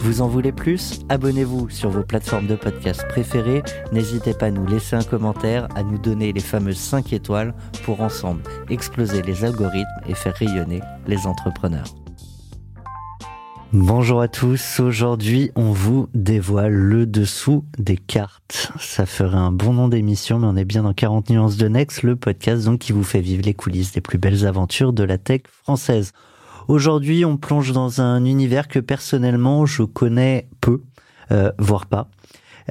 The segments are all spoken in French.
Vous en voulez plus? Abonnez-vous sur vos plateformes de podcast préférées. N'hésitez pas à nous laisser un commentaire, à nous donner les fameuses 5 étoiles pour ensemble exploser les algorithmes et faire rayonner les entrepreneurs. Bonjour à tous, aujourd'hui on vous dévoile le dessous des cartes. Ça ferait un bon nom d'émission mais on est bien dans 40 nuances de Next, le podcast donc qui vous fait vivre les coulisses des plus belles aventures de la tech française. Aujourd'hui, on plonge dans un univers que personnellement je connais peu, euh, voire pas.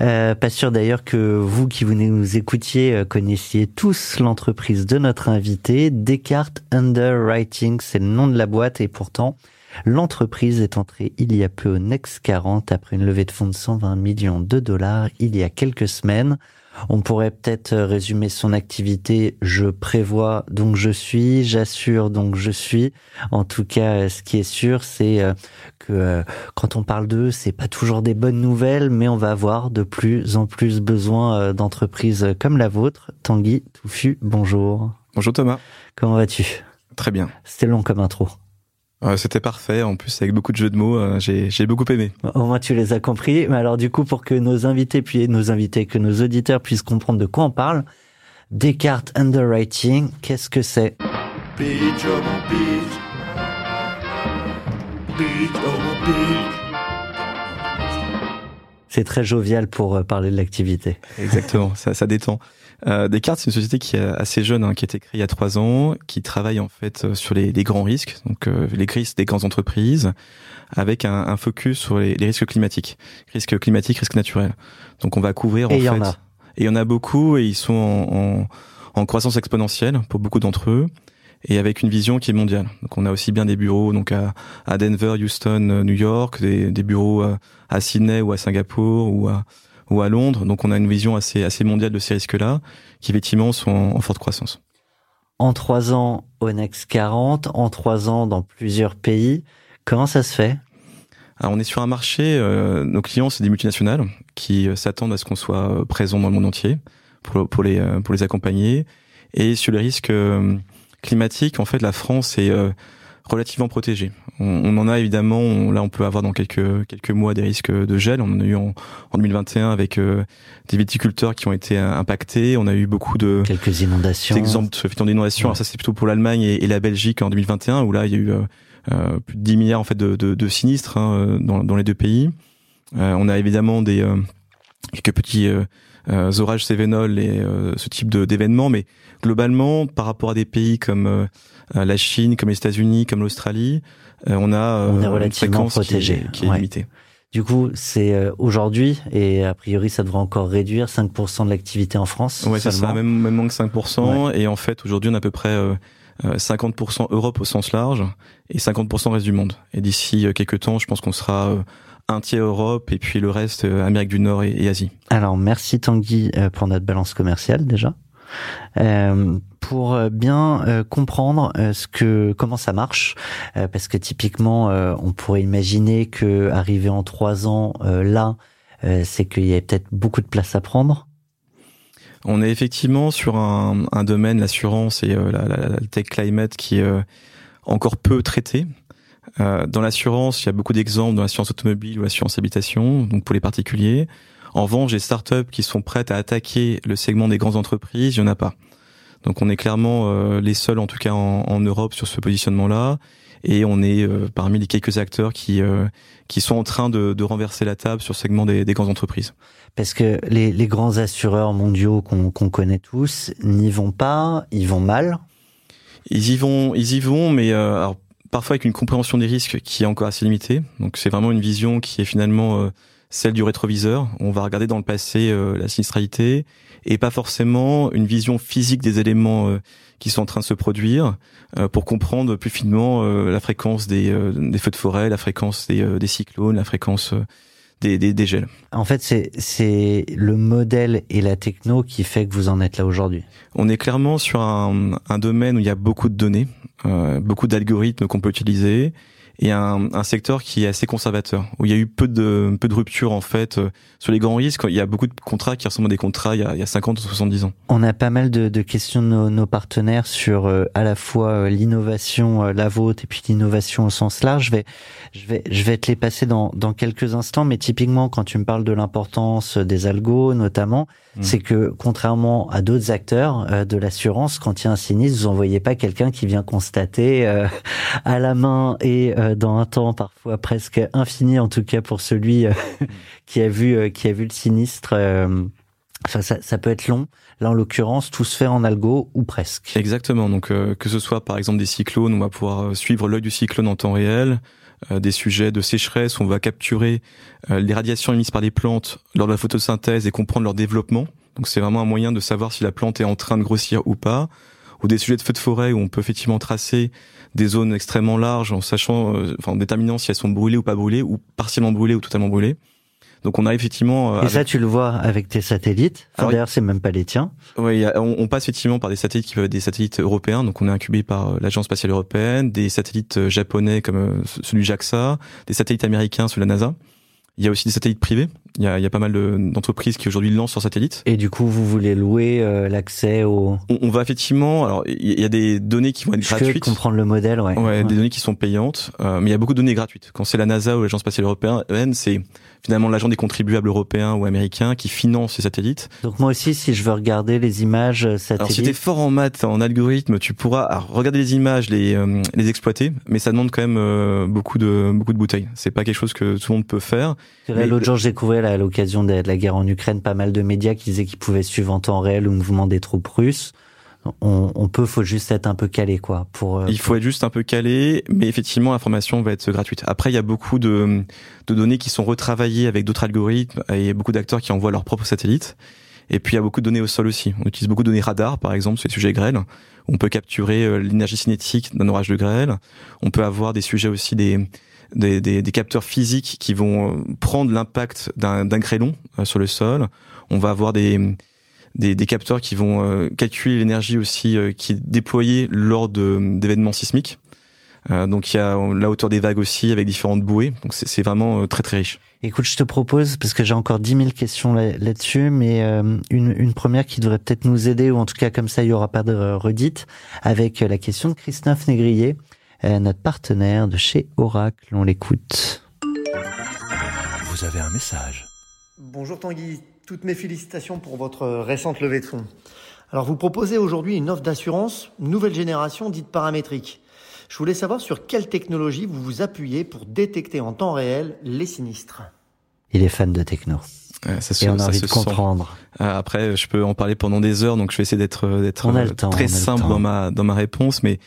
Euh, pas sûr d'ailleurs que vous qui venez nous écoutiez euh, connaissiez tous l'entreprise de notre invité. Descartes Underwriting, c'est le nom de la boîte et pourtant l'entreprise est entrée il y a peu au Next 40 après une levée de fonds de 120 millions de dollars il y a quelques semaines. On pourrait peut-être résumer son activité je prévois donc je suis, j'assure donc je suis. En tout cas, ce qui est sûr, c'est euh, que euh, quand on parle d'eux, c'est pas toujours des bonnes nouvelles, mais on va avoir de plus en plus besoin euh, d'entreprises comme la vôtre. Tanguy Touffu, bonjour. Bonjour Thomas. Comment vas-tu? Très bien. C'était long comme intro. Euh, c'était parfait. En plus, avec beaucoup de jeux de mots, euh, j'ai, j'ai beaucoup aimé. Au moins, tu les as compris. Mais alors, du coup, pour que nos invités, puis nos invités, que nos auditeurs puissent comprendre de quoi on parle, Descartes Underwriting, qu'est-ce que c'est? C'est très jovial pour euh, parler de l'activité. Exactement, ça, ça détend. Euh, Descartes, c'est une société qui est assez jeune, hein, qui a été créée il y a trois ans, qui travaille en fait euh, sur les, les grands risques, donc euh, les risques des grandes entreprises, avec un, un focus sur les, les, risques climatiques, risques climatiques, risques naturels. Donc on va couvrir en et fait. Y en a. Et il y en a beaucoup et ils sont en, en, en croissance exponentielle pour beaucoup d'entre eux et avec une vision qui est mondiale. Donc on a aussi bien des bureaux donc à, à Denver, Houston, New York, des, des bureaux à Sydney ou à Singapour ou à ou à Londres. Donc on a une vision assez assez mondiale de ces risques-là, qui effectivement sont en, en forte croissance. En trois ans au Next 40, en trois ans dans plusieurs pays, comment ça se fait? Alors on est sur un marché, euh, nos clients c'est des multinationales qui euh, s'attendent à ce qu'on soit présent dans le monde entier pour, pour les pour les accompagner. Et sur les risques climatiques, en fait la France est relativement protégée. On, on, en a évidemment, on, là on peut avoir dans quelques quelques mois des risques de gel. On en a eu en, en 2021 avec euh, des viticulteurs qui ont été impactés. On a eu beaucoup de quelques inondations. Exemples d'inondations. Ouais. Alors ça c'est plutôt pour l'Allemagne et, et, la Belgique en 2021 où là il y a eu euh, euh, plus de 10 milliards en fait de, de, de sinistres hein, dans, dans les deux pays. Euh, on a évidemment des quelques petits euh, orages Cévenol et euh, ce type d'événements, mais globalement, par rapport à des pays comme euh, la Chine, comme les États-Unis, comme l'Australie, on a on est relativement une protégé, qui est, qui est ouais. limitée. Du coup, c'est euh, aujourd'hui, et a priori, ça devrait encore réduire 5% de l'activité en France. Ouais, c'est ça, même, même moins que 5%. Ouais. Et en fait, aujourd'hui, on a à peu près euh, 50% Europe au sens large et 50% reste du monde. Et d'ici quelques temps, je pense qu'on sera euh, un tiers Europe et puis le reste euh, Amérique du Nord et, et Asie. Alors merci Tanguy euh, pour notre balance commerciale déjà. Euh, pour bien euh, comprendre euh, ce que comment ça marche, euh, parce que typiquement on pourrait imaginer que arriver en trois ans là, c'est qu'il y a peut-être beaucoup de place à prendre. On est effectivement sur un, domaine, l'assurance et la, la, tech climate, qui est encore peu traité. Euh, dans l'assurance, il y a beaucoup d'exemples dans l'assurance automobile ou l'assurance habitation, donc pour les particuliers. En revanche, les startups qui sont prêtes à attaquer le segment des grandes entreprises, il y en a pas. Donc on est clairement euh, les seuls, en tout cas en, en Europe, sur ce positionnement-là. Et on est euh, parmi les quelques acteurs qui qui sont en train de, de, renverser la table sur le segment des, des grandes entreprises. Parce que les, les grands assureurs mondiaux qu'on connaît tous n'y vont pas, ils vont mal. Ils y vont, ils y vont, mais alors parfois avec une compréhension des risques qui est encore assez limitée. Donc c'est vraiment une vision qui est finalement euh, celle du rétroviseur. On va regarder dans le passé euh, la sinistralité et pas forcément une vision physique des éléments euh, qui sont en train de se produire pour comprendre plus finement la fréquence des, des, feux de forêt, la fréquence des, des cyclones, la fréquence des, des, des, gels. En fait, c'est c'est le modèle et la techno qui fait que vous en êtes là aujourd'hui. On est clairement sur un, un domaine où il y a beaucoup de données. Euh, beaucoup d'algorithmes qu'on peut utiliser et un, un, secteur qui est assez conservateur, où il y a eu peu de, peu de ruptures en fait euh, sur les grands risques. Il y a beaucoup de contrats qui ressemblent à des contrats il y a, il y a 50 ou 70 ans. On a pas mal de, de questions de nos, nos, partenaires sur euh, à la fois l'innovation, la vôtre, et puis l'innovation au sens large. Je vais, je vais, je vais te les passer dans, dans quelques instants, mais typiquement quand tu me parles de l'importance des algos, notamment, Mm. c'est que contrairement à d'autres acteurs euh, de l'assurance, quand il y a un sinistre, vous envoyez pas quelqu'un qui vient constater euh, à la main et euh, dans un temps parfois presque infini, en tout cas pour celui mm. qui a vu qui a vu le sinistre. Enfin, ça, ça, peut être long. Là, en l'occurrence, tout se fait en algo ou presque. Exactement. Donc, que ce soit par exemple des cyclones, on va pouvoir suivre l'œil du cyclone en temps réel. des sujets de sécheresse, on va capturer les radiations émises par les plantes lors de la photosynthèse et comprendre leur développement. Donc c'est vraiment un moyen de savoir si la plante est en train de grossir ou pas. Ou des sujets de feux de forêt où on peut effectivement tracer des zones extrêmement larges en sachant, euh, enfin en déterminant si elles sont brûlées ou pas brûlées, ou partiellement brûlées ou totalement brûlées. Donc on a effectivement. Euh, Et ça, tu le vois avec tes satellites. Enfin, D'ailleurs, c'est même pas les tiens. Oui, on, on, passe effectivement par des satellites qui peuvent être des satellites européens. Donc on est incubé par euh, l'agence spatiale européenne, des satellites japonais comme celui JAXA, des satellites américains sous la NASA. Il y a aussi des satellites privés. Il y a, il y a pas mal d'entreprises qui aujourd'hui lancent sur satellite. Et du coup, vous voulez louer euh, l'accès au... On, on, va effectivement... Alors, il y a des données qui vont être Je gratuites. Je comprendre le modèle, ouais. ouais. Ouais, des données qui sont payantes. Euh, mais il y a beaucoup de données gratuites. Quand c'est la NASA ou l'Agence spatiale européenne, c'est finalement l'agent des contribuables européens ou américains qui finance ces satellites. Donc moi aussi, si je veux regarder les images satellites... Alors si t'es fort en maths, en algorithme, tu pourras regarder les images, les, euh, les exploiter, mais ça demande quand même euh, beaucoup de beaucoup de bouteilles. C'est pas quelque chose que tout le monde peut faire. L'autre jour, j'ai découvert à l'occasion de la guerre en Ukraine pas mal de médias qui disaient qu'ils pouvaient suivre en temps réel le mouvement des troupes russes. On, on, peut, faut juste être un peu calé, quoi. Pour, euh, il faut être juste un peu calé, mais effectivement, l'information va être gratuite. Après, il y a beaucoup de, de données qui sont retravaillées avec d'autres algorithmes et il y a beaucoup d'acteurs qui envoient leurs propres satellites. Et puis, il y a beaucoup de données au sol aussi. On utilise beaucoup de données radar, par exemple, sur les sujets grêles. On peut capturer euh, l'énergie cinétique d'un orage de grêle. On peut avoir des sujets aussi des, des, des, capteurs physiques qui vont euh, prendre l'impact d'un grêlon sur le sol. On va avoir des, des, capteurs qui vont euh, calculer l'énergie aussi euh, qui est déployée lors d'événements sismiques. Euh, donc il y a la hauteur des vagues aussi avec différentes bouées. Donc c'est vraiment très très riche. Écoute, je te propose, parce que j'ai encore 10 000 questions là-dessus, mais une, une, première qui devrait peut-être nous aider, ou en tout cas comme ça il y aura pas de redite, avec la question de Christophe Négrier, notre partenaire de chez Oracle. On l'écoute. Vous avez un message. Bonjour Tanguy, toutes mes félicitations pour votre récente levée de fonds. Alors vous proposez aujourd'hui une offre d'assurance nouvelle génération dite paramétrique. Je voulais savoir sur quelle technologie vous vous appuyez pour détecter en temps réel les sinistres. Il est fan de techno. Ouais, ça se, Et on a ça envie se de comprendre. Euh, Après, je peux en parler pendant des heures, donc je vais essayer d'être euh, très le simple dans ma dans ma réponse, mais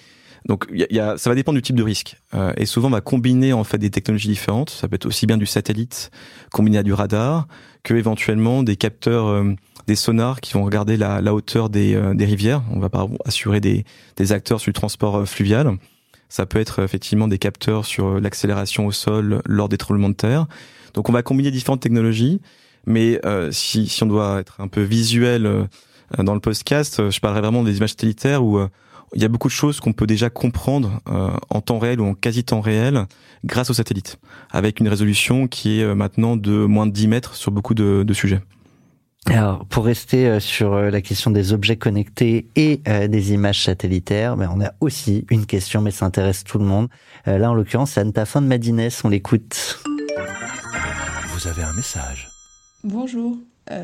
donc y a, y a- ça va dépendre du type de risque. Euh, et souvent, on va combiner en fait des technologies différentes. Ça peut être aussi bien du satellite combiné à du radar, que éventuellement des capteurs, euh, des sonars qui vont regarder la, la hauteur des, euh, des rivières. On va pas assurer des, des acteurs sur le transport euh, fluvial. Ça peut être effectivement des capteurs sur euh, l'accélération au sol lors des tremblements de terre. Donc on va combiner différentes technologies. Mais euh, si, si on doit être un peu visuel dans le podcast, je parlerai vraiment des images satellitaires où il y a beaucoup de choses qu'on peut déjà comprendre euh, en temps réel ou en quasi temps réel grâce aux satellites, avec une résolution qui est euh, maintenant de moins de 10 mètres sur beaucoup de, de sujets. Alors, pour rester euh, sur la question des objets connectés et des images satellitaires, ben, on a aussi une question, mais ça intéresse tout le monde. là, en l'occurrence, c'est Anne fin de Madines, on l'écoute. Vous avez un message. Bonjour.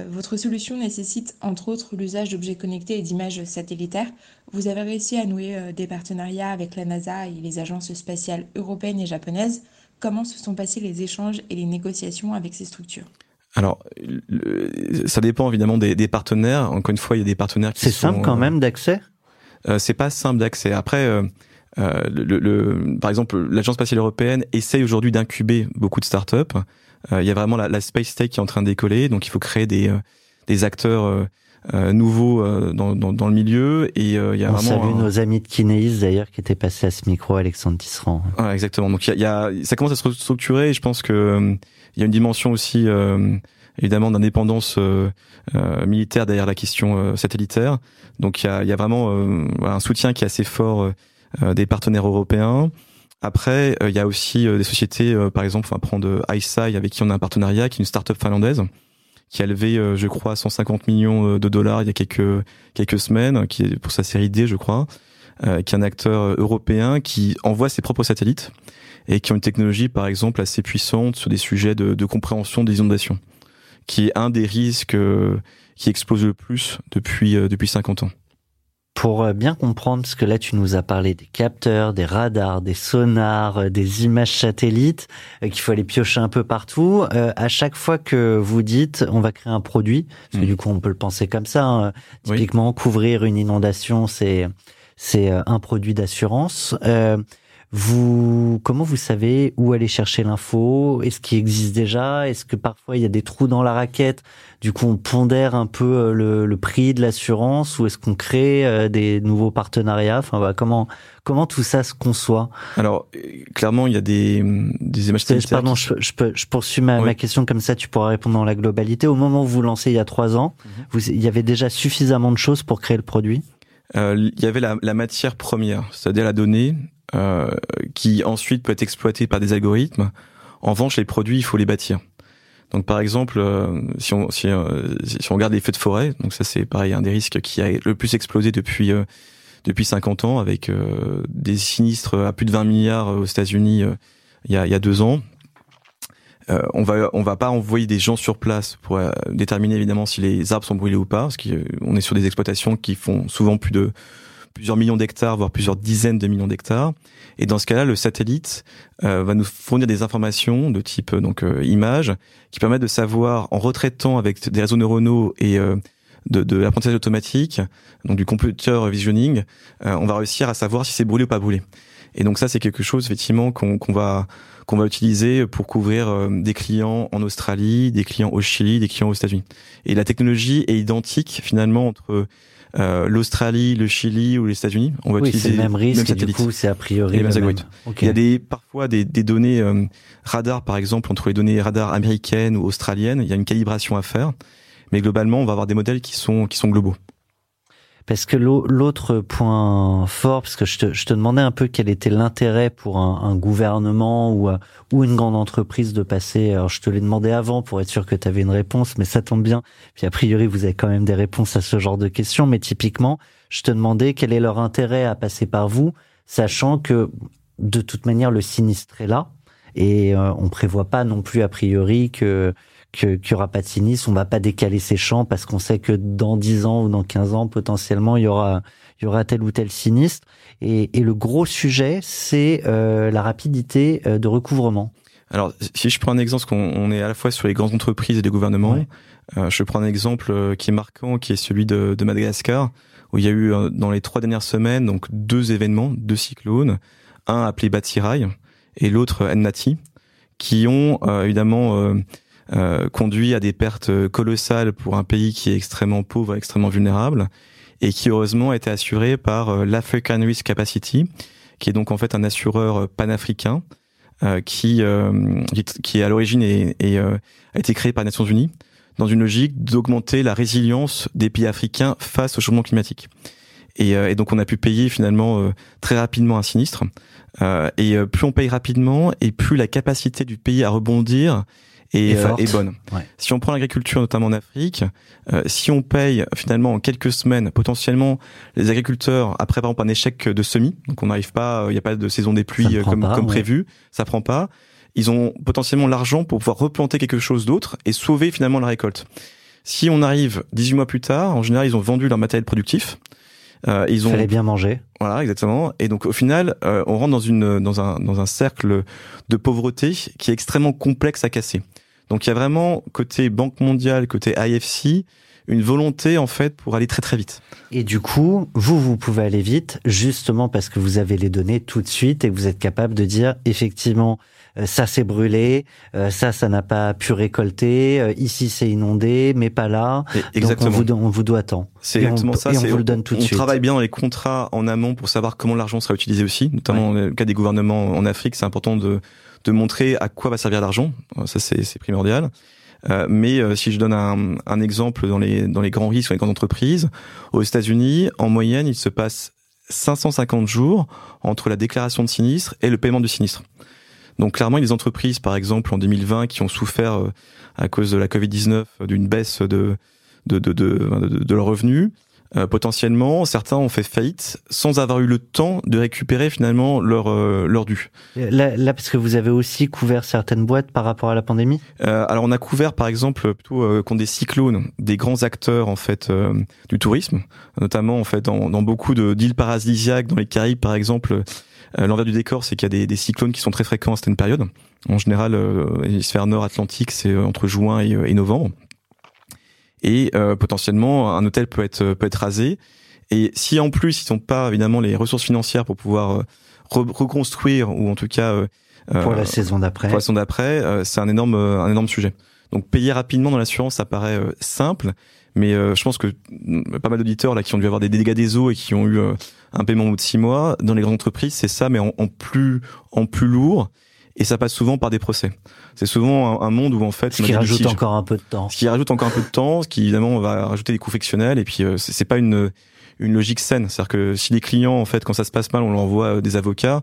Votre solution nécessite entre autres l'usage d'objets connectés et d'images satellitaires. Vous avez réussi à nouer des partenariats avec la NASA et les agences spatiales européennes et japonaises. Comment se sont passés les échanges et les négociations avec ces structures? Alors, ça dépend évidemment des, des, partenaires. Encore une fois, il y a des partenaires qui C'est simple quand euh, même d'accès? Euh, C'est pas simple d'accès. Après, euh, euh le, le, par exemple, l'Agence spatiale européenne essaye aujourd'hui d'incuber beaucoup de startups. Il y a vraiment la, la, Space Tech qui est en train de décoller, donc il faut créer des, des acteurs nouveaux dans, dans, dans, le milieu. Et il y a On vraiment salue nos amis de Kineis d'ailleurs qui étaient passés à ce micro, Alexandre Tisserand. Ah, exactement. Donc il y, y a, ça commence à se structurer. Et je pense que il y a une dimension aussi euh, évidemment d'indépendance euh, euh, militaire derrière la question satellitaire. Donc il y a, il y a vraiment un soutien qui est assez fort des partenaires européens. Après, il y a aussi des sociétés, par exemple, on va prendre iSci avec qui on a un partenariat, qui est une start-up finlandaise, qui a levé, je crois, 150 millions de dollars il y a quelques quelques semaines, qui est pour sa série D, je crois, qui est un acteur européen qui envoie ses propres satellites et qui ont une technologie, par exemple, assez puissante sur des sujets de, de compréhension des inondations, qui est un des risques euh, qui explose le plus depuis euh, depuis 50 ans. Pour euh, bien comprendre, parce que là tu nous as parlé des capteurs, des radars, des sonars, des images satellites, qu'il faut aller piocher un peu partout. à chaque fois que vous dites on va créer un produit, parce que mm. du coup on peut le penser comme ça, hein, typiquement couvrir une inondation, c'est c'est un produit d'assurance. Euh, vous, comment vous savez où aller chercher l'info? Est-ce qu'il existe déjà? Est-ce que parfois il y a des trous dans la raquette? Du coup, on pondère un peu euh, le, le prix de l'assurance ou est-ce qu'on crée euh, des nouveaux partenariats? Enfin, voilà, comment comment tout ça se conçoit? Alors, euh, clairement, il y a des des images Pardon, je, je, peux, je poursuis ma, ma, question comme ça, tu pourras répondre dans la globalité. Au moment où vous lancez il y a trois ans, mhm. vous, il y avait déjà suffisamment de choses pour créer le produit? Euh, il y avait la, la matière première, c'est-à-dire la donnée, euh, qui ensuite peut être exploité par des algorithmes. En revanche, les produits, il faut les bâtir. Donc par exemple, euh, si, on, si, euh, si, on regarde les feux de forêt, donc ça c'est pareil un des risques qui a le plus explosé depuis depuis 50 ans, avec des sinistres à plus de 20 milliards aux États-Unis il y, a, y a deux ans. on va on va pas envoyer des gens sur place pour déterminer évidemment si les arbres sont brûlés ou pas, parce qu'on est sur des exploitations qui font souvent plus de plusieurs millions d'hectares, voire plusieurs dizaines de millions d'hectares. Et dans ce cas-là, le satellite euh, va nous fournir des informations de type euh, donc euh, image qui permettent de savoir, en retraitant avec des réseaux neuronaux et de, de l'apprentissage automatique, donc du computer visioning, on va réussir à savoir si c'est brûlé ou pas brûlé. Et donc ça, c'est quelque chose effectivement qu'on va qu'on va utiliser pour couvrir des clients en Australie, des clients au Chili, des clients aux États-Unis. Et la technologie est identique finalement entre euh, l'Australie, le Chili ou les États-Unis. On va utiliser le même risque. du coup, c'est a priori. le même. Il y a des parfois des, des données euh, radar, par exemple, entre les données radar américaines ou australiennes. Il y a une calibration à faire, mais globalement, on va avoir des modèles qui sont qui sont globaux. Parce que l'autre point fort, parce que je te, demandais un peu quel était l'intérêt pour un, un, gouvernement ou, euh, ou une grande entreprise de passer, alors je te l'ai demandé avant pour être sûr que tu avais une réponse, mais ça tombe bien. Puis a priori, vous avez quand même des réponses à ce genre de questions, mais typiquement, je te demandais quel est leur intérêt à passer par vous, sachant que de toute manière, le sinistre est là. Et euh, on prévoit pas non plus a priori que qu'il n'y aura pas de sinistre, on va pas décaler ses champs parce qu'on sait que dans 10 ans ou dans 15 ans, potentiellement, il y aura, il y aura tel ou tel sinistre. Et, et le gros sujet, c'est euh, la rapidité euh, de recouvrement. Alors, si je prends un exemple, qu'on on est à la fois sur les grandes entreprises et les gouvernements, euh, je prends un exemple euh, qui est marquant, qui est celui de, de Madagascar, où il y a eu dans les trois dernières semaines donc deux événements, deux cyclones, un appelé Batirai et l'autre Ennati, qui ont évidemment euh, conduit à des pertes colossales pour un pays qui est extrêmement pauvre, extrêmement vulnérable, et qui heureusement a été assuré par euh, l'African Risk Capacity, qui est donc en fait un assureur panafricain euh, qui, qui est à l'origine et, et a été créé par les Nations Unies dans une logique d'augmenter la résilience des pays africains face au changement climatique. Et, et, donc on a pu payer finalement très rapidement un sinistre. et plus on paye rapidement, et plus la capacité du pays à rebondir Et euh, est bonne. Ouais. Si on prend l'agriculture, notamment en Afrique, euh, si on paye finalement en quelques semaines, potentiellement les agriculteurs après par exemple un échec de semis, donc on n'arrive pas, il n'y a pas de saison des pluies euh, comme, pas, comme ouais. prévu, ça prend pas. Ils ont potentiellement l'argent pour pouvoir replanter quelque chose d'autre et sauver finalement la récolte. Si on arrive 18 mois plus tard, en général, ils ont vendu leur matériel productif. Euh, ils ont Fallait bien manger. voilà, exactement. Et donc au final, euh, on rentre dans une dans un dans un cercle de pauvreté qui est extrêmement complexe à casser. Donc il y a vraiment côté Banque mondiale, côté IFC, une volonté en fait pour aller très très vite. Et du coup, vous, vous pouvez aller vite, justement parce que vous avez les données tout de suite et que vous êtes capable de dire, effectivement, ça s'est brûlé, euh, ça, ça n'a pas pu récolter, euh, ici c'est inondé, mais pas là. Et Donc exactement. on vous, on vous doit tant. C'est Et on- exactement ça. et on vous le donne tout de on suite. travaille bien dans les contrats en amont pour savoir comment l'argent sera utilisé aussi, notamment dans le cas des gouvernements en Afrique. C'est important de, de montrer à quoi va servir l'argent. Euh, Ça, c'est c'est primordial. Euh, mais euh, si je donne un, un exemple dans les, dans les grands risques, dans les grandes entreprises, aux États-Unis, en moyenne, il se passe 550 jours entre la déclaration de sinistre et le paiement du sinistre. Donc clairement, il y a des entreprises, par exemple, en 2020, qui ont souffert euh, à cause de la Covid-19 euh, d'une baisse de, de, de, de, de, leurs revenus. Euh, potentiellement, certains ont fait faillite sans avoir eu le temps de récupérer finalement leur, euh, leur dû. Là, là, parce que vous avez aussi couvert certaines boîtes par rapport à la pandémie? Euh, alors on a couvert par exemple plutôt euh, contre des cyclones, des grands acteurs en fait euh, du tourisme, notamment en fait dans, dans beaucoup de d'îles paradisiaques, dans les Caraïbes par exemple. Euh, L'envers du décor, c'est qu'il y a des, des cyclones qui sont très fréquents à certaines périodes. En général, euh, l'hémisphère nord atlantique, c'est euh, entre juin et, et novembre. Et euh, potentiellement, un hôtel peut être peut être rasé. Et si en plus ils n'ont pas évidemment les ressources financières pour pouvoir euh, re- reconstruire ou en tout cas euh, Pour euh, la saison d'après. pour la saison d'après, euh, c'est un énorme, euh, un énorme sujet. Donc payer rapidement dans l'assurance, ça paraît euh, simple, mais euh, je pense que mm, pas mal d'auditeurs là qui ont dû avoir des dégâts des eaux et qui ont eu euh, un paiement au bout de six mois, dans les grandes entreprises, c'est ça, mais en, en plus, en plus lourd, et ça passe souvent par des procès. C'est souvent un, un monde où en fait, Ce qui rajoute litiges. encore un peu de temps. ce qui rajoute encore un peu de temps, ce qui évidemment va rajouter des coûts frictionnels, et puis euh, c'est pas une une logique saine. C'est-à-dire que si les clients, en fait, quand ça se passe mal, on leur envoie euh, des avocats,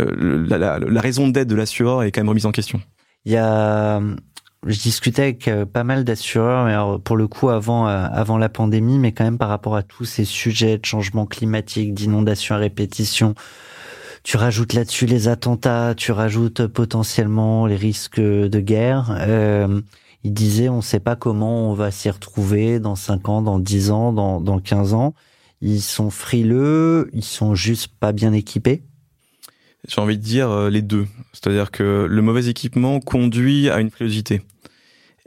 euh, la, la, la raison d'être de l'assureur est quand même remise en question. Il y a, je discutais avec euh, pas mal d'assureurs, mais pour le coup avant euh, avant la pandémie, mais quand même par rapport à tous ces sujets de changement climatique, d'inondation à répétition. Tu rajoutes là-dessus les attentats, tu rajoutes potentiellement les risques de guerre. Euh, il disait, on ne sait pas comment on va s'y retrouver dans 5 ans, dans 10 ans, dans, dans 15 ans. Ils sont frileux, ils sont juste pas bien équipés. J'ai envie de dire euh, les deux. C'est-à-dire que le mauvais équipement conduit à une frilosité.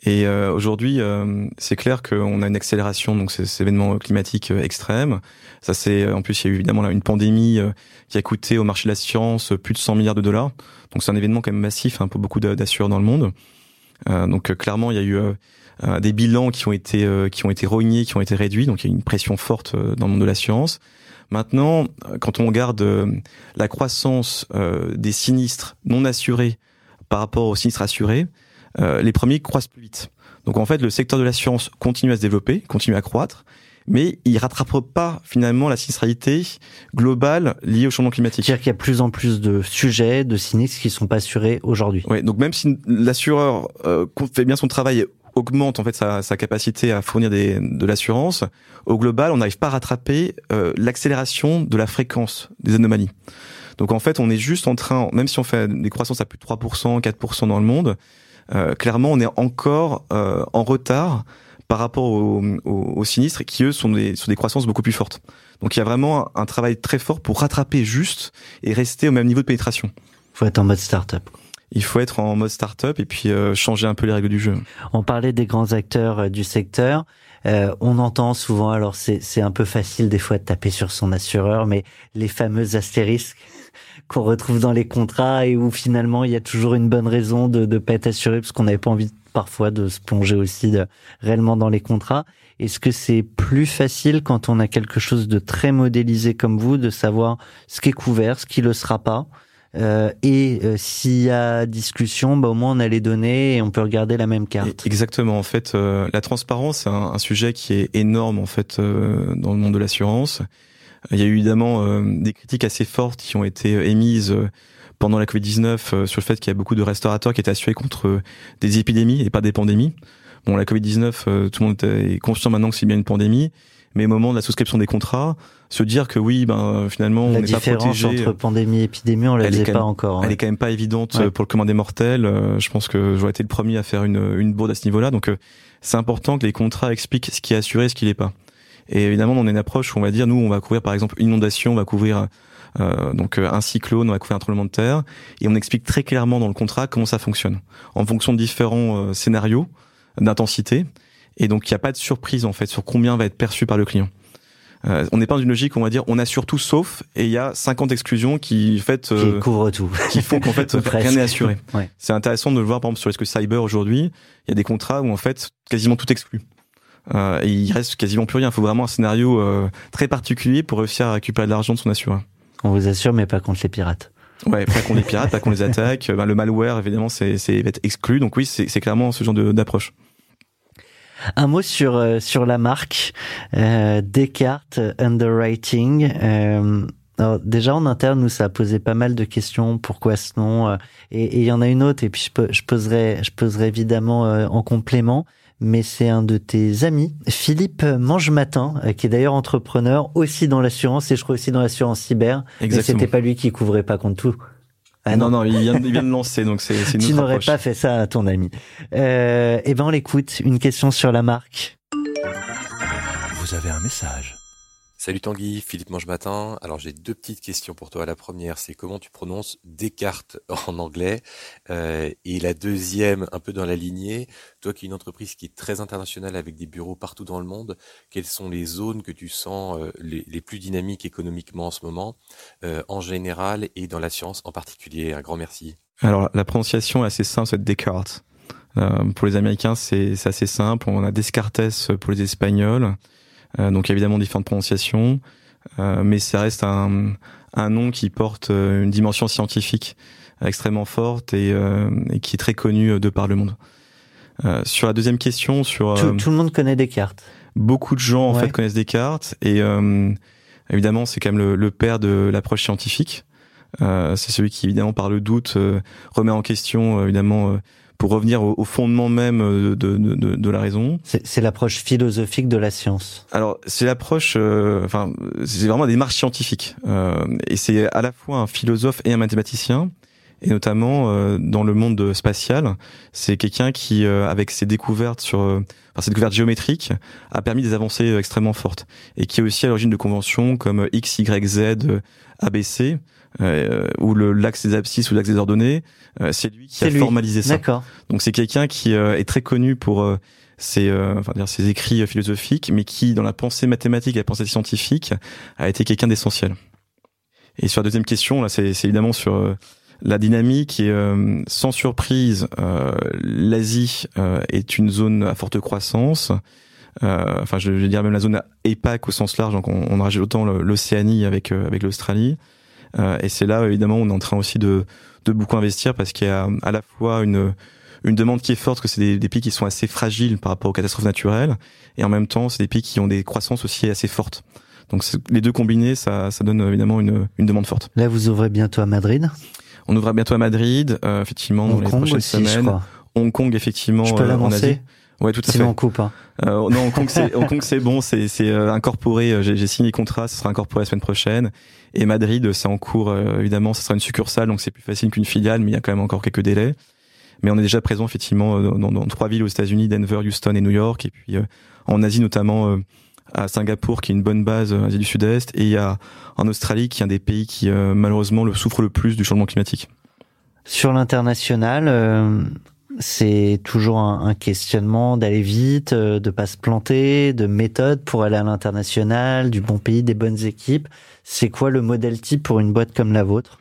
Et euh, aujourd'hui, euh, c'est clair qu'on a une accélération donc ces, événements climatiques euh, extrêmes. Ça c'est en plus il y a eu évidemment là, une pandémie euh, qui a coûté au marché de la science plus de 100 milliards de dollars. Donc c'est un événement quand même massif hein, pour beaucoup d'a- d'assureurs dans le monde. Euh, donc euh, clairement il y a eu euh, euh, des bilans qui ont été euh, qui ont été rognés, qui ont été réduits. Donc il y a une pression forte euh, dans le monde de la science. Maintenant, euh, quand on regarde euh, la croissance euh, des sinistres non assurés par rapport aux sinistres assurés, euh, les premiers croissent plus vite. Donc en fait, le secteur de l'assurance continue à se développer, continue à croître, mais il rattrape pas finalement la sinistralité globale liée au changement climatique. C'est-à-dire qu'il y a de plus en plus de sujets, de sinistres qui sont pas assurés aujourd'hui. Ouais, donc même si l'assureur euh, fait bien son travail et augmente en fait sa, sa capacité à fournir des, de l'assurance, au global, on n'arrive pas à rattraper euh, l'accélération de la fréquence des anomalies. Donc en fait, on est juste en train, même si on fait des croissances à plus de 3%, 4% dans le monde, clairement, on est encore euh, en retard par rapport aux, aux, aux sinistres qui, eux, sont des, sont des croissances beaucoup plus fortes. Donc il y a vraiment un travail très fort pour rattraper juste et rester au même niveau de pénétration. Faut être en mode start-up. Il faut être en mode start-up et puis euh, changer un peu les règles du jeu. On parlait des grands acteurs euh, du secteur. Euh, on entend souvent, alors c'est c'est un peu facile des fois de taper sur son assureur, mais les fameux astérisques qu'on retrouve dans les contrats et où finalement il y a toujours une bonne raison de ne pas être assuré parce qu'on n'avait pas envie parfois de se plonger aussi de, réellement dans les contrats. Est-ce que c'est plus facile quand on a quelque chose de très modélisé comme vous de savoir ce qui est couvert, ce qui le sera pas? Euh, et euh, s'il y a discussion, bah, au moins on a les données et on peut regarder la même carte. Exactement. En fait, euh, la transparence, c'est un, un sujet qui est énorme en fait euh, dans le monde de l'assurance. Il y a eu évidemment euh, des critiques assez fortes qui ont été émises euh, pendant la Covid-19 sur le fait qu'il y a beaucoup de restaurateurs qui étaient assurés contre des épidémies et pas des pandémies. Bon, la Covid-19, tout le monde est conscient maintenant que c'est bien une pandémie, mais au moment de la souscription des contrats, se dire que oui, ben finalement, on n'est pas protégé. entre pandémie et épidémie, on la faisait pas encore. Elle est quand même pas évidente pour le commun des mortels. je pense que j'aurais été le premier à faire une, une bourde à ce niveau-là. Donc, c'est important que les contrats expliquent ce qui est assuré et ce qui l'est pas. Et évidemment, on a une approche où on va dire, nous, on va couvrir par exemple une inondation, on va couvrir euh, donc euh, un cyclone, on va couvrir un tremblement de terre, et on explique très clairement dans le contrat comment ça fonctionne, en fonction de différents euh, scénarios d'intensité. Et donc, il n'y a pas de surprise en fait sur combien va être perçu par le client. Euh, on n'est pas dans une logique où on va dire on assure tout sauf et il y a 50 exclusions qui fait euh, qui couvrent tout qui font qu'en fait rien n'est assuré. Ouais. C'est intéressant de le voir par exemple sur que cyber aujourd'hui, il y a des contrats où en fait quasiment tout exclut. Euh, et il reste quasiment plus rien. Il faut vraiment un scénario euh, très particulier pour réussir à récupérer de l'argent de son assureur. On vous assure, mais pas contre les pirates. Ouais, pas contre les pirates, pas contre les attaques. Ben, le malware, évidemment, c'est c'est être exclu. Donc oui, c'est clairement ce genre d'approche. Un mot sur euh, sur la marque euh, Descartes Underwriting. Euh, alors déjà en interne, nous ça a posé pas mal de questions. Pourquoi ce nom Et il y en a une autre. Et puis je poserai je poserai évidemment en complément mais c'est un de tes amis, Philippe Mangematin, euh, qui est d'ailleurs entrepreneur aussi dans l'assurance et je crois aussi dans l'assurance cyber. Exactement. Mais c'était pas lui qui couvrait pas contre tout. Ah non, non, il, vient, il vient de lancer, donc c'est une Tu n'aurais pas fait ça à ton ami. Euh, eh ben, on l'écoute. Une question sur la marque. Vous avez un message. Salut Tanguy, Philippe Mangematin. Alors j'ai deux petites questions pour toi. La première, c'est comment tu prononces Descartes en anglais? Euh, Et la deuxième, un peu dans la lignée, toi qui es une entreprise qui est très internationale avec des bureaux partout dans le monde, quelles sont les zones que tu sens euh, les, plus dynamiques économiquement en ce moment, euh, en général et dans l'assurance en particulier? Un grand merci. Alors la prononciation est assez simple, c'est Descartes. pour les Américains, c'est assez simple. On a Descartes pour les Espagnols. Euh, donc évidemment différentes prononciations, euh, mais ça reste un, un nom qui porte euh, une dimension scientifique extrêmement forte et, et, qui est très connu de par le monde. sur la deuxième question, sur tout, le monde connaît Descartes. Beaucoup de gens en fait connaissent Descartes et évidemment c'est quand même le, le, père de l'approche scientifique. c'est celui qui évidemment par le doute remet en question évidemment pour revenir au, fondement même euh, de, de, de, la raison. C'est l'approche philosophique de la science. Alors c'est l'approche, euh, enfin c'est vraiment des démarche scientifique, euh, et c'est à la fois un philosophe et un mathématicien. Et notamment euh, dans le monde spatial, c'est quelqu'un qui, avec ses découvertes sur, enfin ses découvertes géométriques, a permis des avancées extrêmement fortes, et qui est aussi à l'origine de conventions comme X, Y, Z, ABC, euh, ou le l'axe des abscisses ou l'axe des ordonnées, euh, c'est lui qui a formalisé ça. Donc c'est quelqu'un qui euh, est très connu pour euh, ses, enfin dire ses écrits philosophiques, mais qui dans la pensée mathématique et la pensée scientifique a été quelqu'un d'essentiel. Et sur la deuxième question, là, c'est évidemment sur la dynamique et sans surprise, l'Asie est une zone à forte croissance. enfin, je vais dire même la zone EPAC au sens large, donc on, on rajoute autant l'Océanie avec avec l'Australie. Euh, et c'est là, évidemment, on est en train aussi de, de beaucoup investir parce qu'il y a à la fois une, une demande qui est forte, que c'est des, des, pays qui sont assez fragiles par rapport aux catastrophes naturelles, et en même temps, c'est des pays qui ont des croissances aussi assez fortes. Donc les deux combinés, ça, ça donne évidemment une, une demande forte. Là, vous ouvrez bientôt à Madrid On ouvrira bientôt à Madrid, euh, effectivement, dans les prochaines semaines. Hong Kong, effectivement, je peux euh, en Asie. Ouais, tout à Sinon fait. on coupe. Hein. Euh, non, Hong Kong, c'est, bon, c'est, euh, incorporé. J'ai, j'ai signé le contrat, ça sera incorporé la semaine prochaine. Et Madrid, c'est en cours, euh, évidemment, ça sera une succursale, donc c'est plus facile qu'une filiale, mais il y a quand même encore quelques délais. Mais on est déjà présent effectivement euh, dans, dans, trois villes aux États-Unis, Denver, Houston et New York, et puis en Asie notamment à Singapour, qui est une bonne base, Asie du Sud-Est, et il y a en Australie, qui est un des pays qui malheureusement le souffre le plus du changement climatique. Sur l'international, c'est toujours un, questionnement d'aller vite, euh, de pas se planter, de méthode pour aller à l'international, du bon pays, des bonnes équipes. C'est quoi le modèle type pour une boîte comme la vôtre?